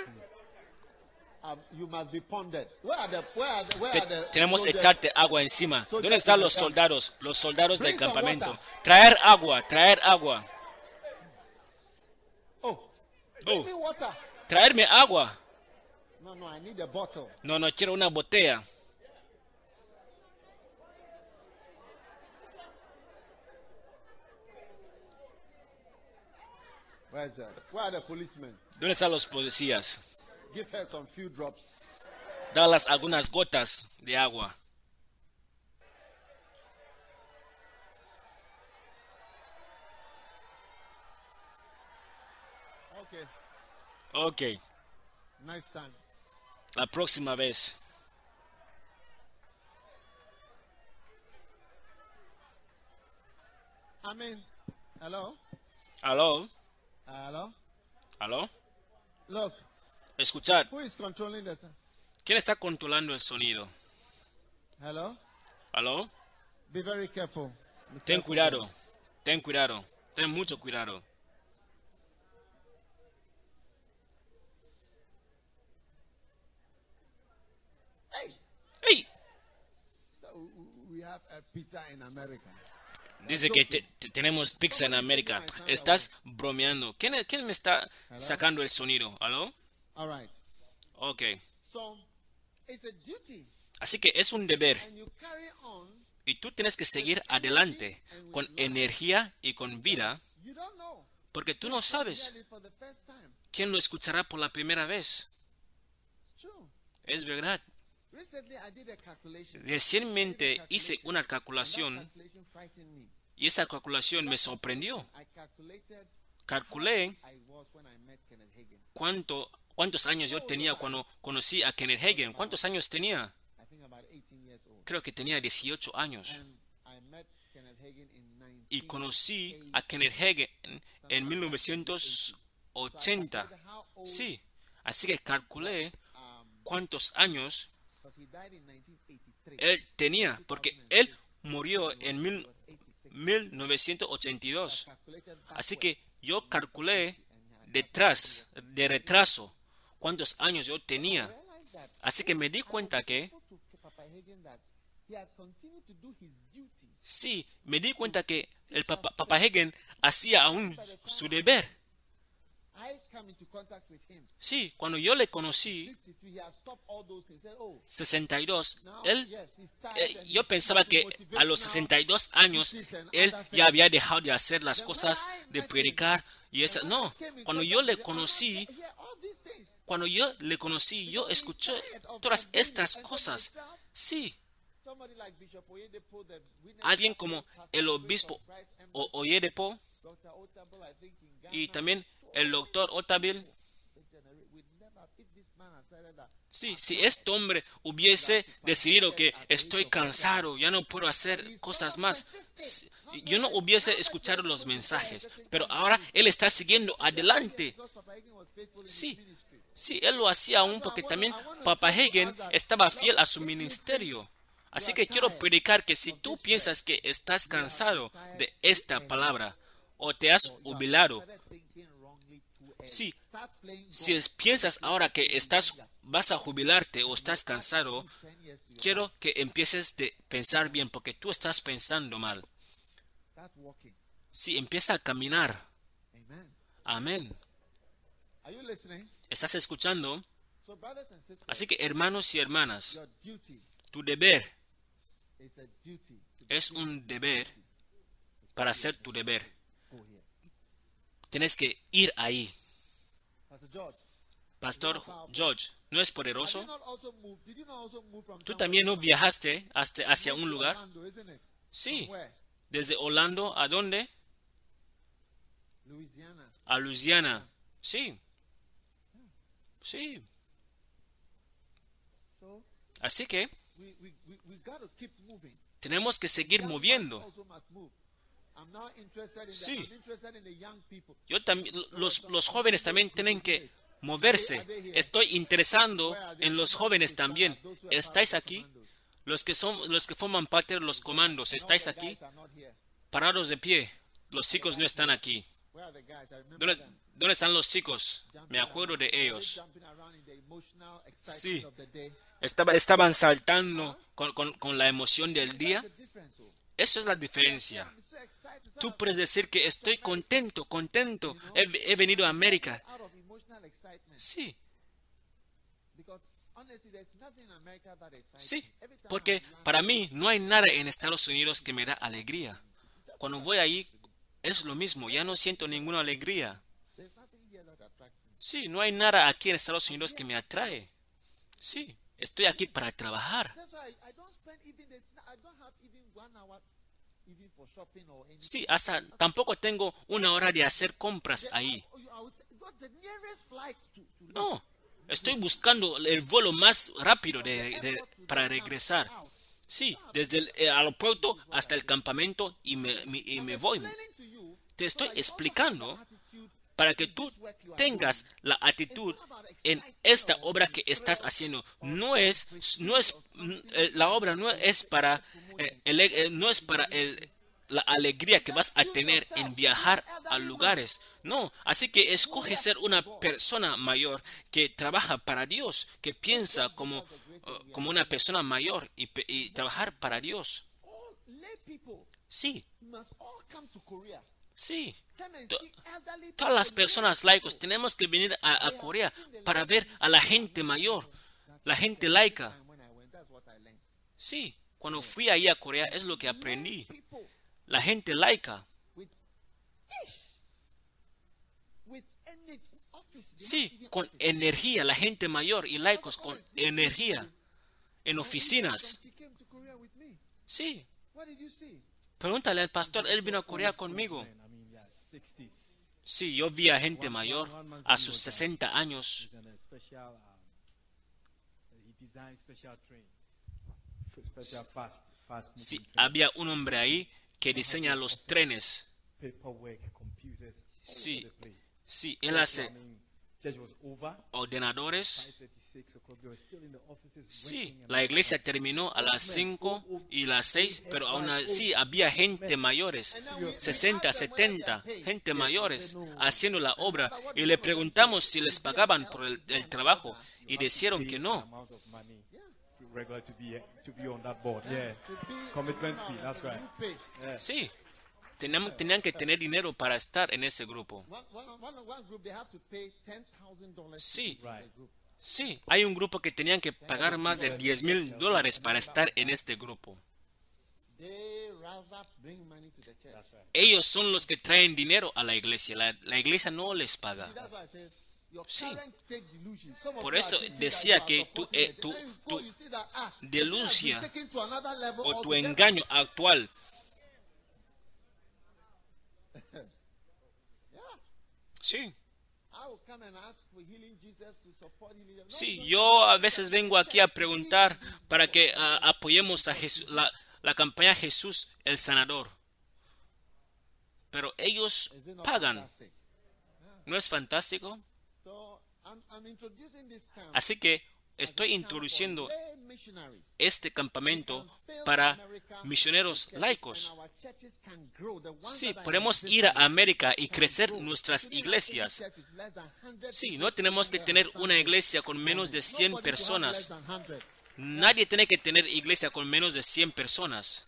Um, tenemos que echarte agua encima. ¿Dónde están los soldados? Los soldados del campamento. Traer agua, traer agua. Oh, Oh, traerme agua. No, no, I need a bottle. No, no quiero una botella. Where is that? Where are the policemen? ¿Dónde están los policías? Give her some few drops. Dalas algunas gotas de agua. Okay, Ok, next time. La próxima vez. Mean, hello, ¿Aló? hello. ¿Aló? Look, Escuchad. who is controlling the? ¿Quién está controlando el sonido? Hello. ¿Aló? Be very careful. Be Ten careful. cuidado. Ten cuidado. Ten mucho cuidado. Hey, Dice que te- te- tenemos pizza en América. Estás bromeando. ¿Quién, quién me está sacando el sonido? ¿Aló? Ok. Así que es un deber. Y tú tienes que seguir adelante con energía y con vida. Porque tú no sabes quién lo escuchará por la primera vez. Es verdad. Recently, I did a calculation. Recientemente hice una calculación y esa calculación me sorprendió. I calculated Calculé cuánto, cuántos años yo tenía cuando conocí a Kenneth Hagen. ¿Cuántos años tenía? I think about 18 years old. Creo que tenía 18 años. And I met Kenneth Hagin in 19. Y conocí a Kenneth Hagen en 1980. How old? Sí, así que calculé Um, cuántos años él tenía, porque él murió en mil- 1982. Calculated Así que yo calculé detrás, de retraso, cuántos años yo tenía. Así que me di cuenta que, sí, me di cuenta que el Papa, Papa Hagen hacía aún su deber. Sí, cuando yo le conocí, 63, he had stopped all those things. He said, oh, 62, now, él Eh, yo pensaba que a los motivational 62 años él ya había dejado de hacer las cosas de predicar y esa no cuando yo le conocí cuando yo le conocí yo escuché todas estas cosas. sí. Alguien como el obispo O- Oyedepo y también el doctor that, sí si este hombre hubiese decidido que estoy cansado ya no puedo hacer cosas más yo no hubiese escuchado los mensajes pero ahora él está siguiendo adelante Sí, sí, él lo hacía aún porque también Papa Hagen estaba fiel a su ministerio. Así que quiero predicar que si tú piensas que estás cansado de esta palabra o te has jubilado, sí, si piensas ahora que estás vas a jubilarte o estás cansado, 10 years to your quiero que empieces de pensar bien porque tú estás pensando mal. Sí, empieza a caminar. Amén. ¿Estás escuchando? Así que hermanos y hermanas, tu deber es un deber para hacer tu deber. Tienes que ir ahí. Pastor George, ¿no es poderoso? Tú también no viajaste hasta, hacia un lugar. Sí, desde Orlando a dónde? Louisiana. A Louisiana. Sí. Sí. Así que tenemos que seguir moviendo. Sí. Yo también, los, los jóvenes también tienen que moverse. Estoy interesando en los jóvenes también. ¿Estáis aquí? Los que son, los que forman parte de los comandos, ¿estáis aquí? Parados de pie. Los chicos no están aquí. ¿Dónde, dónde están los chicos? Me acuerdo de ellos. Sí. Estaba, estaban saltando con, con- con la emoción del día. Eso es la diferencia. Tú puedes decir que estoy contento, contento. He, he venido a América. Sí, sí. Porque para mí no hay nada en Estados Unidos que me da alegría. Cuando voy ahí es lo mismo. Ya no siento ninguna alegría. Sí, no hay nada aquí en Estados Unidos que me atrae. Sí, estoy aquí para trabajar. Sí, hasta tampoco tengo una hora de hacer compras ahí. No, estoy buscando el vuelo más rápido para regresar. Sí, desde el eh, aeropuerto hasta el campamento y me, y me voy. Te estoy explicando para que tú tengas la actitud en esta obra que estás haciendo. No es, no es, eh, la obra no es para, eh, el- eh, no es para el- la alegría que vas a tener en viajar a lugares. No, así que escoge ser una persona mayor que trabaja para Dios, que piensa como, eh, como una persona mayor y, y trabajar para Dios. Sí, sí. To- Todas las personas laicos tenemos que venir a, a Corea para ver a la gente mayor, la gente laica. Sí, cuando fui ahí a Corea es lo que aprendí. La gente laica. Sí, con energía, la gente mayor y laicos con energía. En oficinas. Sí, pregúntale al pastor, él vino a Corea conmigo. I mean, yeah, 60s. Sí, yo vi a gente mayor a sus 60 años. Sí, había un hombre ahí que diseña los trenes. Sí, sí, él hace ordenadores. 5:36 o'clock. They were still in the offices Sí, la iglesia terminó a las 5 y las 6, pero aún así había gente mayores, 60, 70, gente mayores haciendo la obra y le preguntamos si les pagaban por el, el trabajo y dijeron que no. amount of money to regular to be to be on that board. Yeah, commitment fee. That's right. Yeah. Sí, tenían, tenían que tener dinero para estar en ese grupo. One, one, one, one group, they have to pay $10,000 Sí, sí, hay un grupo que tenían que pagar más de 10 mil dólares para estar en este grupo. Ellos son los que traen dinero a la iglesia, la, la iglesia no les paga. Sí. Por eso decía que supporting eh, see that, ah, delusia o tu engaño actual. Sí, sí, yo a veces vengo aquí a preguntar para que ah, apoyemos a Jesús, la, la campaña Jesús el Sanador. Pero ellos pagan. ¿No es fantástico? So I'm, I'm introducing this camp Así que estoy introduciendo este campamento para misioneros laicos. Sí, podemos ir a América y crecer nuestras iglesias. church with less than 100 Sí, no tenemos que tener una iglesia con menos de 100 Nobody should have less personas. than 100. Nadie tiene que tener iglesia con menos de 100 personas.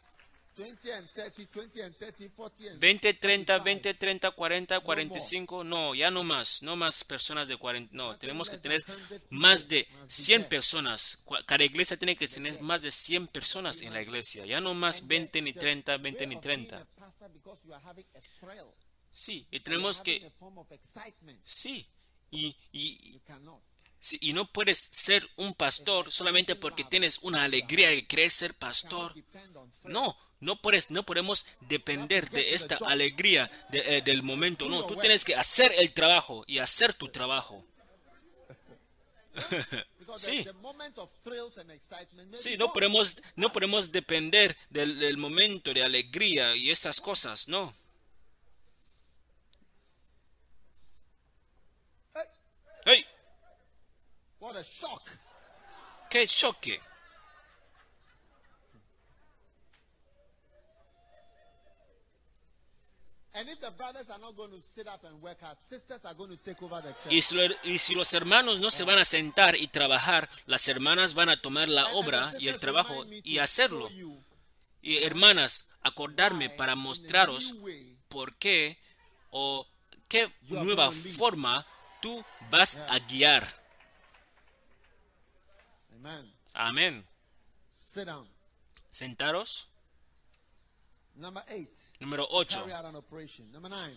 20 and 30, 20 and 30, 40 and 20, 30, 45. 20, 30, 40, 45. No, ya no más. No más personas de 40. No, tenemos que tener más de 100 personas. Cada iglesia tiene que tener más de 100 personas en la iglesia. Ya no más 20 ni 30, 20 ni 30. Pastor, because you are having a thrill. Sí, y tenemos que... Sí, y, y. Sí, y no puedes ser un pastor solamente porque tienes una alegría y quieres ser pastor. No, no puedes, no podemos depender de esta alegría de- eh, del momento. No, tú tienes que hacer el trabajo y hacer tu trabajo. Sí. Sí, no podemos, no podemos depender del, del momento de alegría y esas cosas, no. Hey. ¡Qué choque! And if the brothers are not going to sit up and work hard, sisters are going to take over the church. Y si, lo- y si los hermanos no se van a sentar y trabajar, las hermanas van a tomar la And- and the obra y el trabajo y to hacerlo. Y hermanas, acordarme para mostraros por qué o qué nueva forma tú vas a guiar. Amen. Amén. Sit down. Sentaros. Número 8. Carry out an operation. Number nine.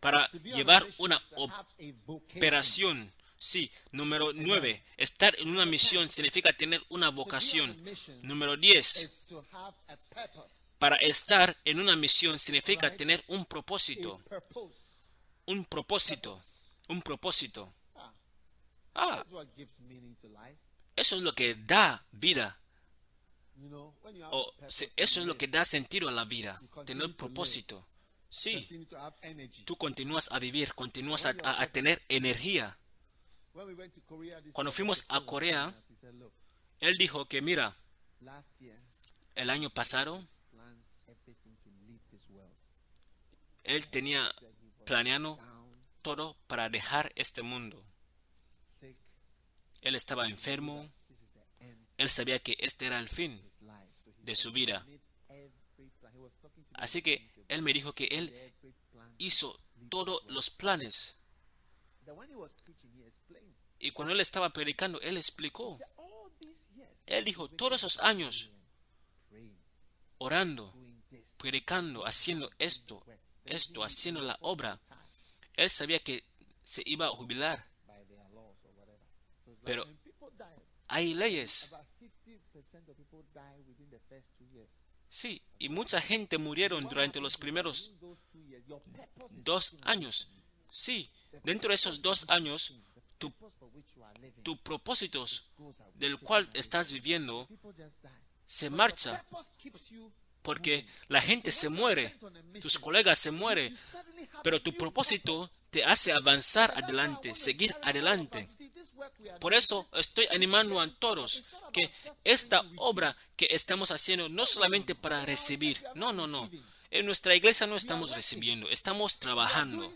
Para llevar una operación. Sí. Número 9. Estar en una misión significa tener una vocación. Número 10. is to have a purpose. Para estar en una misión significa tener un propósito. Un propósito. Un propósito. Ah, Ah, eso es lo que da vida. You know, when you have O eso es lo que da sentido a la vida. Tener to propósito. Sí. Tú continúas a vivir, continúas a, a- a tener energía. Cuando fuimos a Corea, us, he said, "Look, Él dijo que, mira, el año pasado. Él tenía planeado todo para dejar este mundo. Él estaba enfermo. Él sabía que este era el fin of his life. So he de su vida. Así que. Él me dijo que Él hizo todos los planes. Y cuando Él estaba predicando, Él explicó. Él dijo, todos esos años orando, predicando, haciendo esto, esto, haciendo la obra. Él sabía que se iba a jubilar. Pero hay leyes. about 50% of people die within the first two years. Sí, y mucha gente murieron durante los primeros dos años. Sí, dentro de esos dos años, tu, tu propósitos del cual estás viviendo se marcha porque la gente se muere, tus colegas se mueren, pero tu propósito te hace avanzar adelante, seguir adelante. Por eso estoy animando a todos que esta obra que estamos haciendo no solamente para recibir, no, no, no. En nuestra iglesia no estamos recibiendo, estamos trabajando,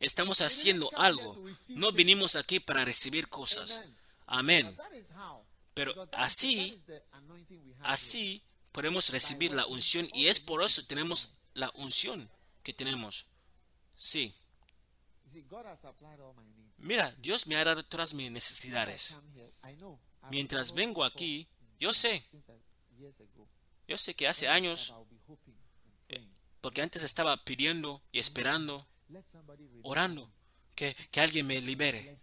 estamos haciendo algo. No vinimos aquí para recibir cosas. Amén. Pero así, así podemos recibir la unción y es por eso tenemos la unción que tenemos. Sí. Mira, Dios me ha dado todas mis necesidades. Mientras vengo aquí, yo sé, ago, yo sé que hace años, praying. porque antes estaba pidiendo y esperando, orando, que, que alguien me libere,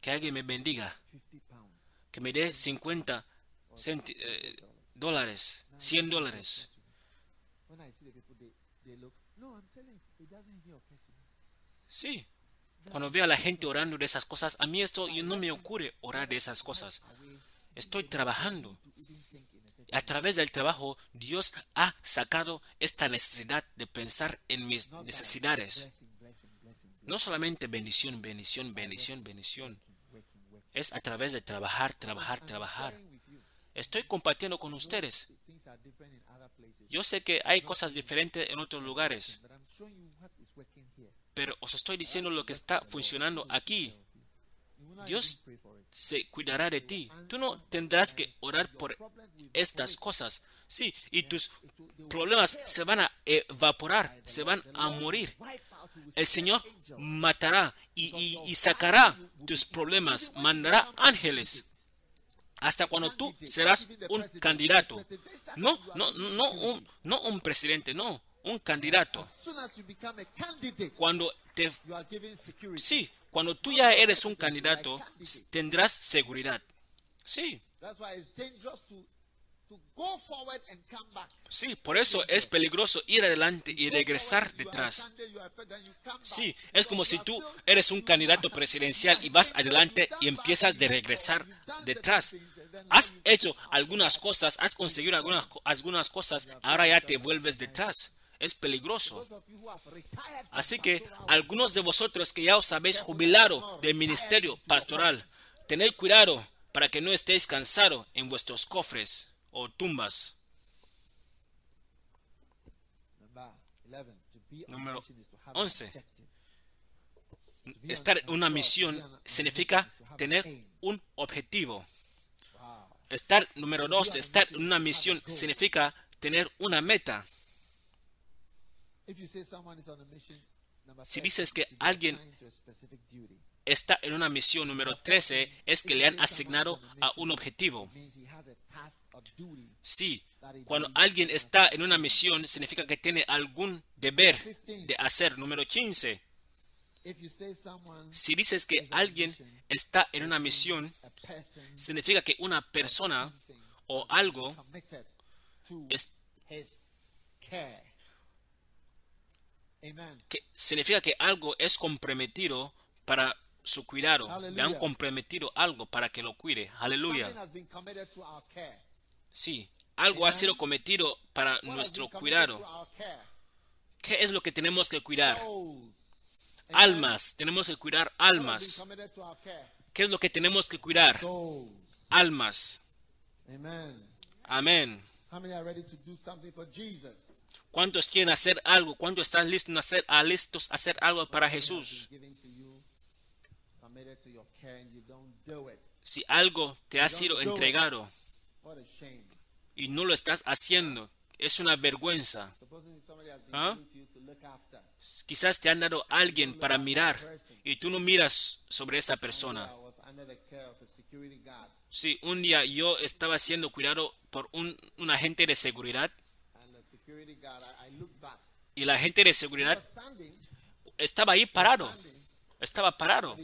que alguien me bendiga, 50 pounds. que me dé 50 centi- eh, dólares, 100 dólares. Sí. Cuando veo a la gente orando de esas cosas, a mí esto no me ocurre orar de esas cosas. Estoy trabajando. a través del trabajo, Dios ha sacado esta necesidad de pensar en mis necesidades. No solamente bendición, bendición, bendición, bendición. Es a través de trabajar, trabajar, trabajar. Estoy compartiendo con ustedes. Yo sé que hay cosas diferentes en otros lugares, But I'm showing you what is working here. Pero os estoy diciendo lo que está funcionando aquí. Dios se cuidará de ti. Tú no tendrás que orar por estas cosas. Sí, y tus problemas se van a evaporar, se van a morir. El Señor matará y, y- y sacará tus problemas, mandará ángeles. Hasta cuando tú serás un candidato. No, no, no un, no un presidente, no. Un candidato. Cuando te sí, cuando tú ya eres un candidato, tendrás seguridad. Sí, sí, por eso es peligroso ir adelante y regresar detrás. Sí, es como si tú eres un candidato presidencial y vas adelante y empiezas de regresar detrás. Has hecho algunas cosas, has conseguido algunas, algunas cosas, ahora ya te vuelves detrás. Es peligroso. Así que algunos de vosotros que ya os habéis jubilado del ministerio pastoral, tened cuidado para que no estéis cansados en vuestros cofres o tumbas. Number 11, to be on Número mission is to have an 11. objective. To be Estar en una misión significa tener un objetivo. Estar, número dos, estar en una misión significa tener una meta. If you say someone is on a mission, number Si 13, dices que alguien. Está en una misión número 13 es que le han asignado a un objetivo. It means he has a task or duty. Sí, cuando alguien está en una misión significa que tiene algún deber de hacer. Número 15. If you say someone Si dices que alguien está en una misión, significa que una persona o algo es. Que significa que algo es comprometido para su cuidado. Le han comprometido algo para que lo cuide. Aleluya. Sí, algo ha sido cometido para nuestro cuidado. ¿Qué es lo que tenemos que cuidar? Almas. Tenemos que cuidar almas. ¿Qué es lo que tenemos que cuidar? Almas. Amen. Amén. ¿Cuántos quieren hacer algo? ¿Cuántos están listos a hacer, a listos a hacer algo para Jesús? Si algo te ha sido entregado y no lo estás haciendo, es una vergüenza. After. Quizás te han dado a alguien para mirar y tú no miras sobre esta persona. Sí, un día yo estaba siendo cuidado por un, un agente de seguridad y la agente de seguridad estaba ahí parado. Estaba parado,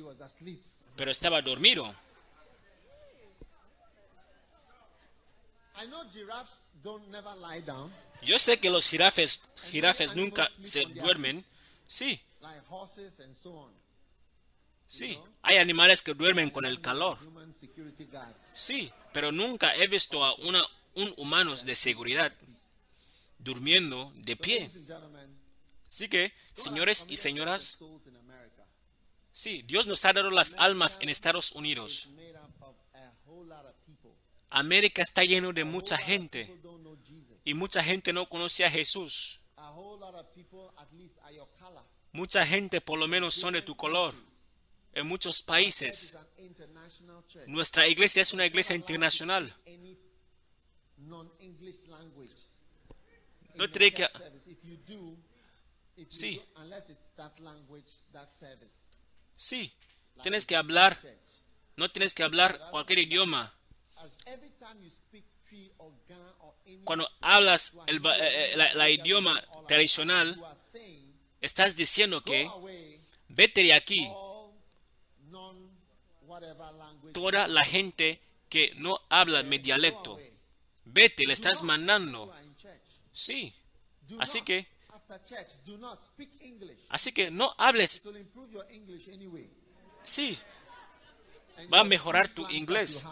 pero estaba dormido. Yo sé que los jirafes, jirafes nunca se duermen. Sí, sí. Hay animales que duermen con el calor. Sí, pero nunca he visto a una, un humano de seguridad durmiendo de pie. Así que, señores y señoras, sí, Dios nos ha dado las almas en Estados Unidos. América está lleno de mucha gente y mucha gente no conoce a Jesús. Mucha gente por lo menos son de tu color. En muchos países. Nuestra iglesia es una iglesia internacional. No tiene que- Sí. Sí, tienes que hablar, no tienes que hablar cualquier idioma. Cuando hablas el, eh, eh, la, la idioma tradicional, estás diciendo que vete de aquí toda la gente que no habla mi dialecto. Vete, le estás mandando. Sí, Así que- after church, do not speak English. así que no hables. Sí, Va a mejorar tu inglés.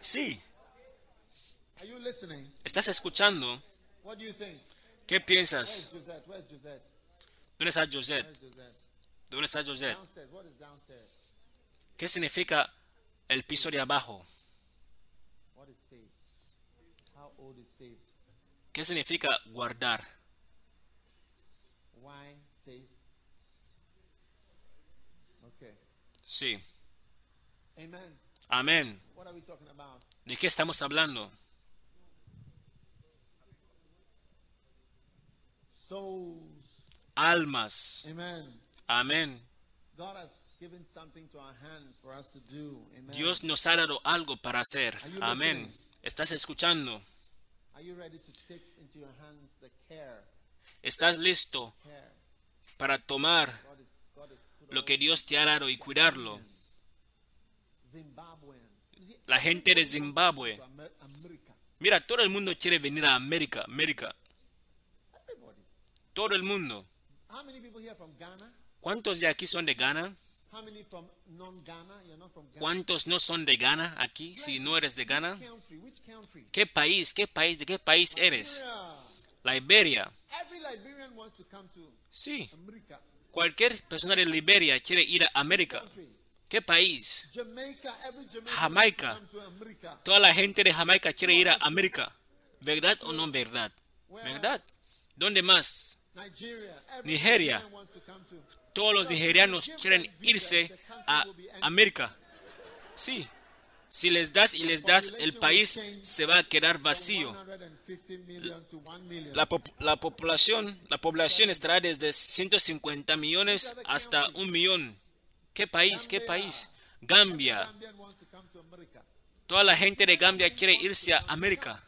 sí. ¿Estás escuchando? ¿Qué piensas? ¿Dónde está Josette? ¿Dónde está Josette? ¿Qué significa el piso de abajo? What is saved? How old is saved? ¿Qué significa guardar? Sí. Amen. Amén. What are we talking about? ¿De qué estamos hablando? Souls. Almas. Amen. Amén. Dios nos ha dado algo para hacer. Amén. ¿Estás escuchando? ¿Estás listo para tomar lo que Dios te ha dado y cuidarlo? La gente de Zimbabue. Mira, todo el mundo quiere venir a América, América. Todo el mundo. ¿Cuántos de aquí son de Ghana? ¿Cuántos no son de Ghana aquí si no eres de Ghana? ¿Qué país? ¿Qué país? ¿De qué país eres? Liberia. Sí. Cualquier persona de Liberia quiere ir a América. ¿Qué país? Jamaica. Toda la gente de Jamaica quiere ir a América. ¿Verdad o no verdad? ¿Verdad? ¿Dónde más? Nigeria. Todos los nigerianos quieren irse a América. Sí. Si les das y les das, el país se va a quedar vacío. La, la, población, la población estará desde 150 millones hasta un millón. ¿Qué país? ¿Qué país? Gambia. Toda la gente de Gambia quiere irse a América.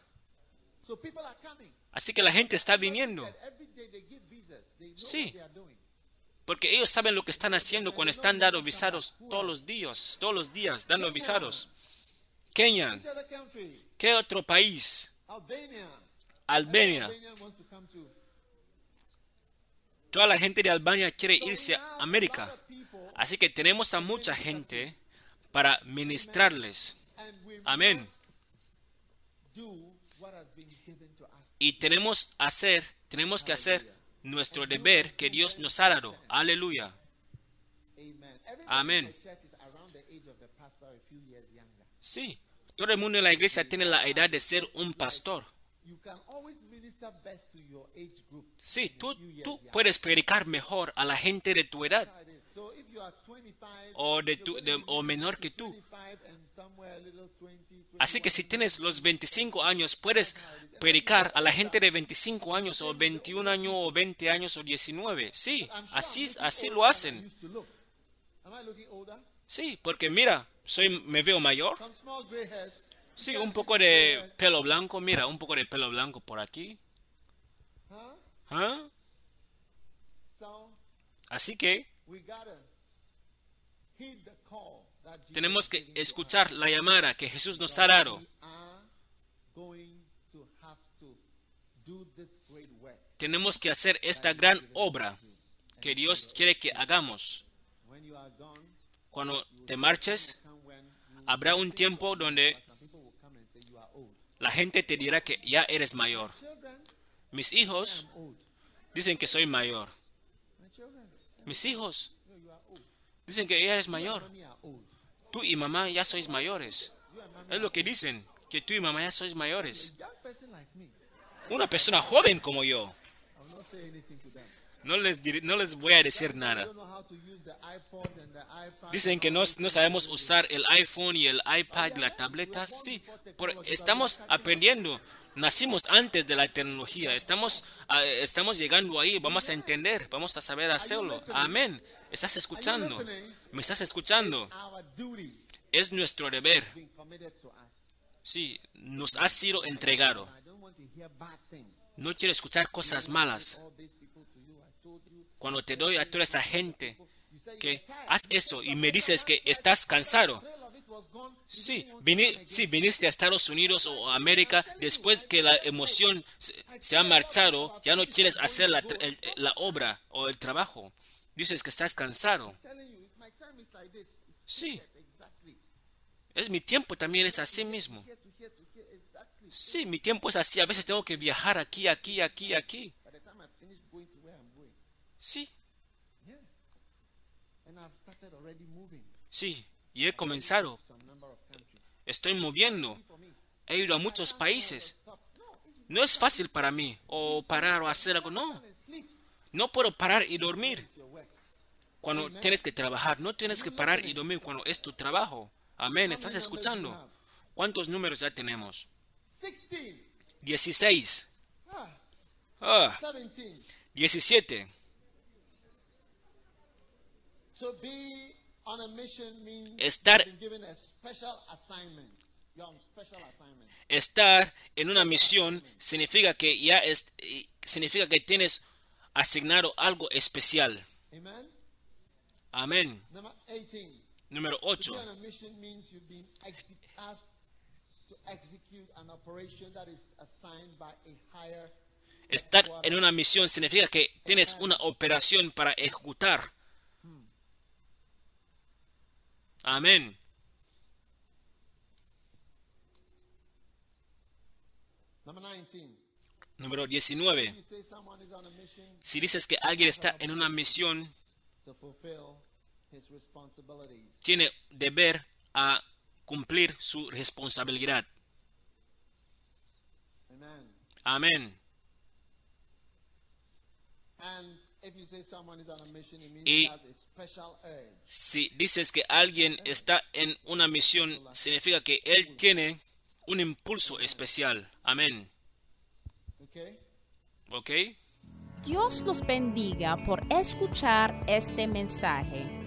Así que la gente está viniendo. Sí. Porque ellos saben lo que están haciendo cuando están dando visados todos los días, todos los días dando visados. Kenia. ¿Qué otro país? Albania. Toda la gente de Albania quiere irse a América. Así que tenemos a mucha gente para ministrarles. Amén. Y tenemos hacer, tenemos que hacer nuestro deber que Dios nos ha dado. Aleluya. Amén. Sí, todo el mundo en la iglesia tiene la edad de ser un pastor. Sí, tú, tú puedes predicar mejor a la gente de tu edad o, de tu, o menor que tú. Así que si tienes los 25 años, puedes predicar a la gente de 25 años o 21 años o 20 años o 19. Sí, así, así lo hacen. Sí, porque mira, soy, me veo mayor. Sí, un poco de pelo blanco, mira, un poco de pelo blanco por aquí. ¿Ah? Así que tenemos que escuchar la llamada que Jesús nos ha dado. Tenemos que hacer esta gran obra que Dios quiere que hagamos. Cuando te marches, habrá un tiempo donde la gente te dirá que ya eres mayor. Mis hijos dicen que soy mayor. Mis hijos dicen que ella es mayor. Tú y mamá ya sois mayores. Es lo que dicen, que tú y mamá ya sois mayores. Una persona joven como yo. No les, no les voy a decir nada. Dicen que no, no, sabemos usar el iPhone y el iPad, las tabletas. Sí, estamos aprendiendo. Nacimos antes de la tecnología. Estamos, ah, estamos llegando ahí. Vamos a entender. Vamos a saber hacerlo. Amén. ¿Estás escuchando? ¿Me estás escuchando? Es nuestro deber. Sí, nos ha sido entregado. No quiero escuchar cosas malas. Cuando te doy a toda esa gente que haz eso y me dices que estás cansado. Sí, viniste a Estados Unidos o América después que la emoción se, ha marchado, ya no quieres hacer la, la obra o el trabajo. Dices que estás cansado. Sí. Es mi tiempo también es así mismo. Sí, mi tiempo es así. A veces tengo que viajar aquí, aquí, aquí, aquí. Sí. Sí, y he comenzado. Estoy moviendo. He ido a muchos países. No es fácil para mí o parar o hacer algo. No. No puedo parar y dormir. Cuando tienes que trabajar, no tienes que parar y dormir cuando es tu trabajo. Amén. ¿Estás escuchando? ¿Cuántos números ya tenemos? 16. 17. Estar, estar en una misión significa que ya es, significa que tienes asignado algo especial. Amen. Amén. Number 18. Número To be 8. on a mission means you've been exec- asked to execute an operation that is assigned by a higher Estar en una misión significa que tienes una operación para ejecutar. Amén. Number 19. Número 19. You say someone is on a mission Si dices que alguien está en una misión, tiene deber a cumplir su responsabilidad. Amén. Y-. Si dices que alguien está en una misión, significa que él tiene un impulso especial. Amén. Okay? ¿Ok? Dios los bendiga por escuchar este mensaje.